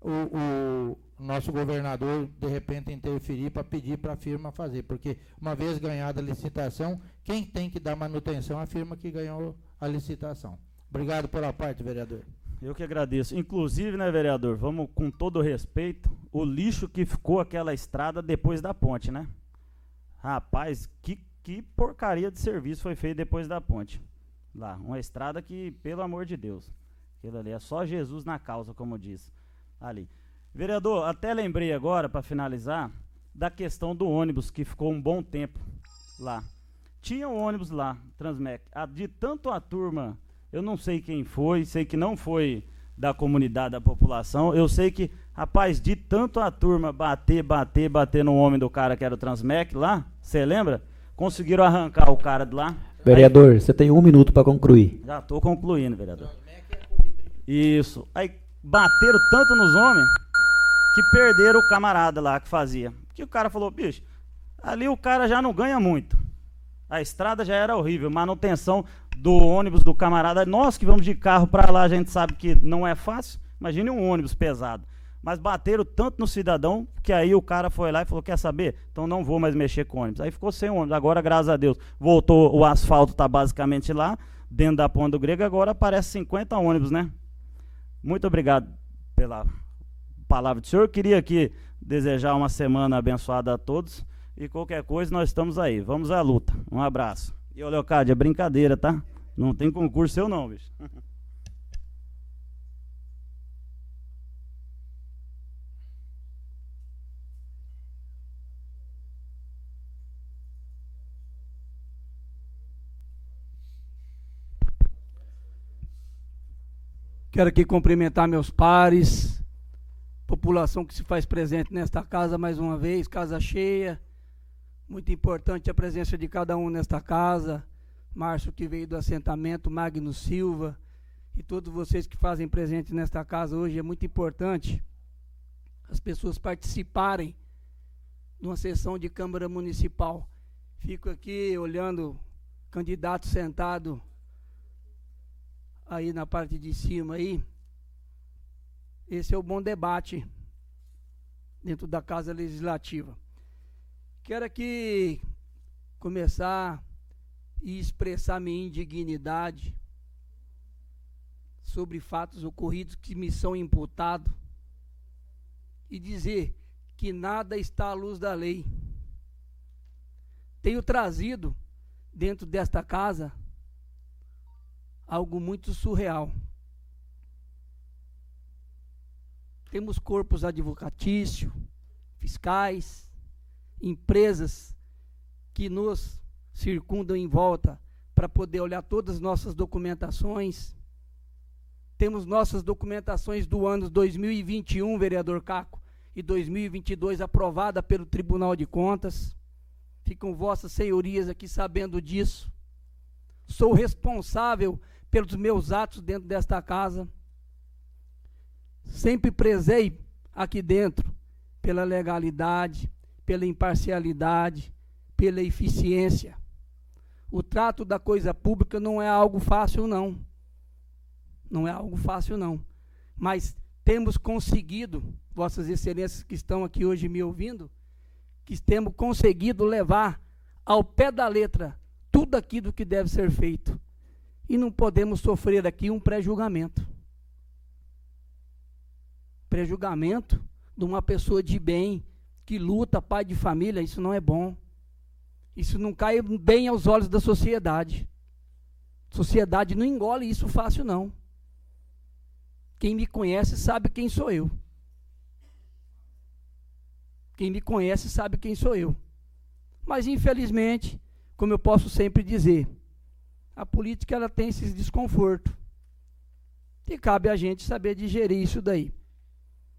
o, o nosso governador de repente interferir para pedir para a firma fazer. Porque uma vez ganhada a licitação, quem tem que dar manutenção é a firma que ganhou a licitação. Obrigado pela parte, vereador. Eu que agradeço. Inclusive, né, vereador, vamos com todo respeito, o lixo que ficou aquela estrada depois da ponte, né? Rapaz, que que porcaria de serviço foi feito depois da ponte. Lá, uma estrada que, pelo amor de Deus, aquilo ali é só Jesus na causa, como diz ali. Vereador, até lembrei agora, para finalizar, da questão do ônibus, que ficou um bom tempo lá. tinha um ônibus lá, Transmec. A, de tanto a turma, eu não sei quem foi, sei que não foi da comunidade, da população. Eu sei que, rapaz, de tanto a turma bater, bater, bater no homem do cara que era o Transmec lá, você lembra? Conseguiram arrancar o cara de lá. Vereador, Aí, você tem um minuto para concluir. Já estou concluindo, vereador. Isso. Aí bateram tanto nos homens que perderam o camarada lá que fazia. Que o cara falou, bicho, ali o cara já não ganha muito. A estrada já era horrível, manutenção do ônibus do camarada. Nós que vamos de carro para lá, a gente sabe que não é fácil. Imagine um ônibus pesado. Mas bateram tanto no cidadão que aí o cara foi lá e falou: Quer saber? Então não vou mais mexer com ônibus. Aí ficou sem ônibus. Agora, graças a Deus, voltou. O asfalto está basicamente lá, dentro da ponta do grego. Agora aparece 50 ônibus, né? Muito obrigado pela palavra do senhor. Queria aqui desejar uma semana abençoada a todos. E qualquer coisa, nós estamos aí. Vamos à luta. Um abraço. E, ô Leocádio, é brincadeira, tá? Não tem concurso seu não, bicho. Quero aqui cumprimentar meus pares, população que se faz presente nesta casa mais uma vez, casa cheia. Muito importante a presença de cada um nesta casa. Márcio que veio do assentamento, Magno Silva e todos vocês que fazem presente nesta casa hoje. É muito importante as pessoas participarem de uma sessão de Câmara Municipal. Fico aqui olhando candidato sentado aí na parte de cima aí. Esse é o bom debate dentro da Casa Legislativa. Quero aqui começar e expressar minha indignidade sobre fatos ocorridos que me são imputados e dizer que nada está à luz da lei. Tenho trazido dentro desta casa algo muito surreal. Temos corpos advocatícios, fiscais, empresas que nos circundam em volta para poder olhar todas as nossas documentações. Temos nossas documentações do ano 2021, vereador Caco, e 2022 aprovada pelo Tribunal de Contas. Ficam vossas senhorias aqui sabendo disso. Sou responsável pelos meus atos dentro desta casa. Sempre prezei aqui dentro pela legalidade, pela imparcialidade, pela eficiência. O trato da coisa pública não é algo fácil, não. Não é algo fácil, não. Mas temos conseguido, Vossas Excelências que estão aqui hoje me ouvindo, que temos conseguido levar ao pé da letra tudo aquilo que deve ser feito e não podemos sofrer aqui um pré-julgamento. Pré-julgamento de uma pessoa de bem, que luta, pai de família, isso não é bom. Isso não cai bem aos olhos da sociedade. Sociedade não engole isso fácil, não. Quem me conhece sabe quem sou eu. Quem me conhece sabe quem sou eu. Mas, infelizmente, como eu posso sempre dizer, a política ela tem esses desconforto. E cabe a gente saber digerir isso daí.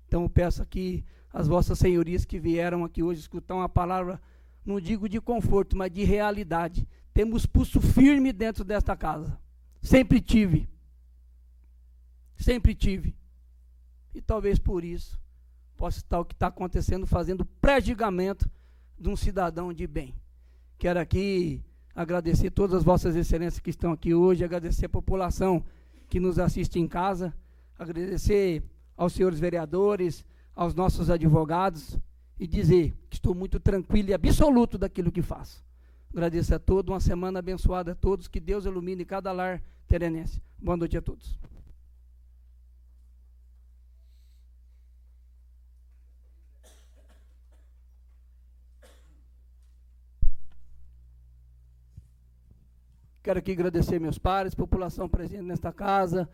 Então eu peço aqui as vossas senhorias que vieram aqui hoje escutar uma palavra, não digo de conforto, mas de realidade. Temos pulso firme dentro desta casa. Sempre tive. Sempre tive. E talvez por isso possa estar o que está acontecendo, fazendo pré-julgamento de um cidadão de bem. Quero aqui agradecer todas as vossas excelências que estão aqui hoje, agradecer a população que nos assiste em casa, agradecer aos senhores vereadores, aos nossos advogados e dizer que estou muito tranquilo e absoluto daquilo que faço. Agradeço a todos, uma semana abençoada a todos, que Deus ilumine cada lar terenense. Boa noite a todos. Quero aqui agradecer meus pares, população presente nesta casa,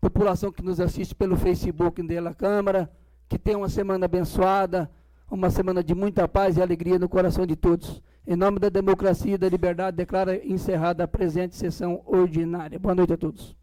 população que nos assiste pelo Facebook da Câmara, que tenha uma semana abençoada, uma semana de muita paz e alegria no coração de todos. Em nome da democracia e da liberdade, declara encerrada a presente sessão ordinária. Boa noite a todos.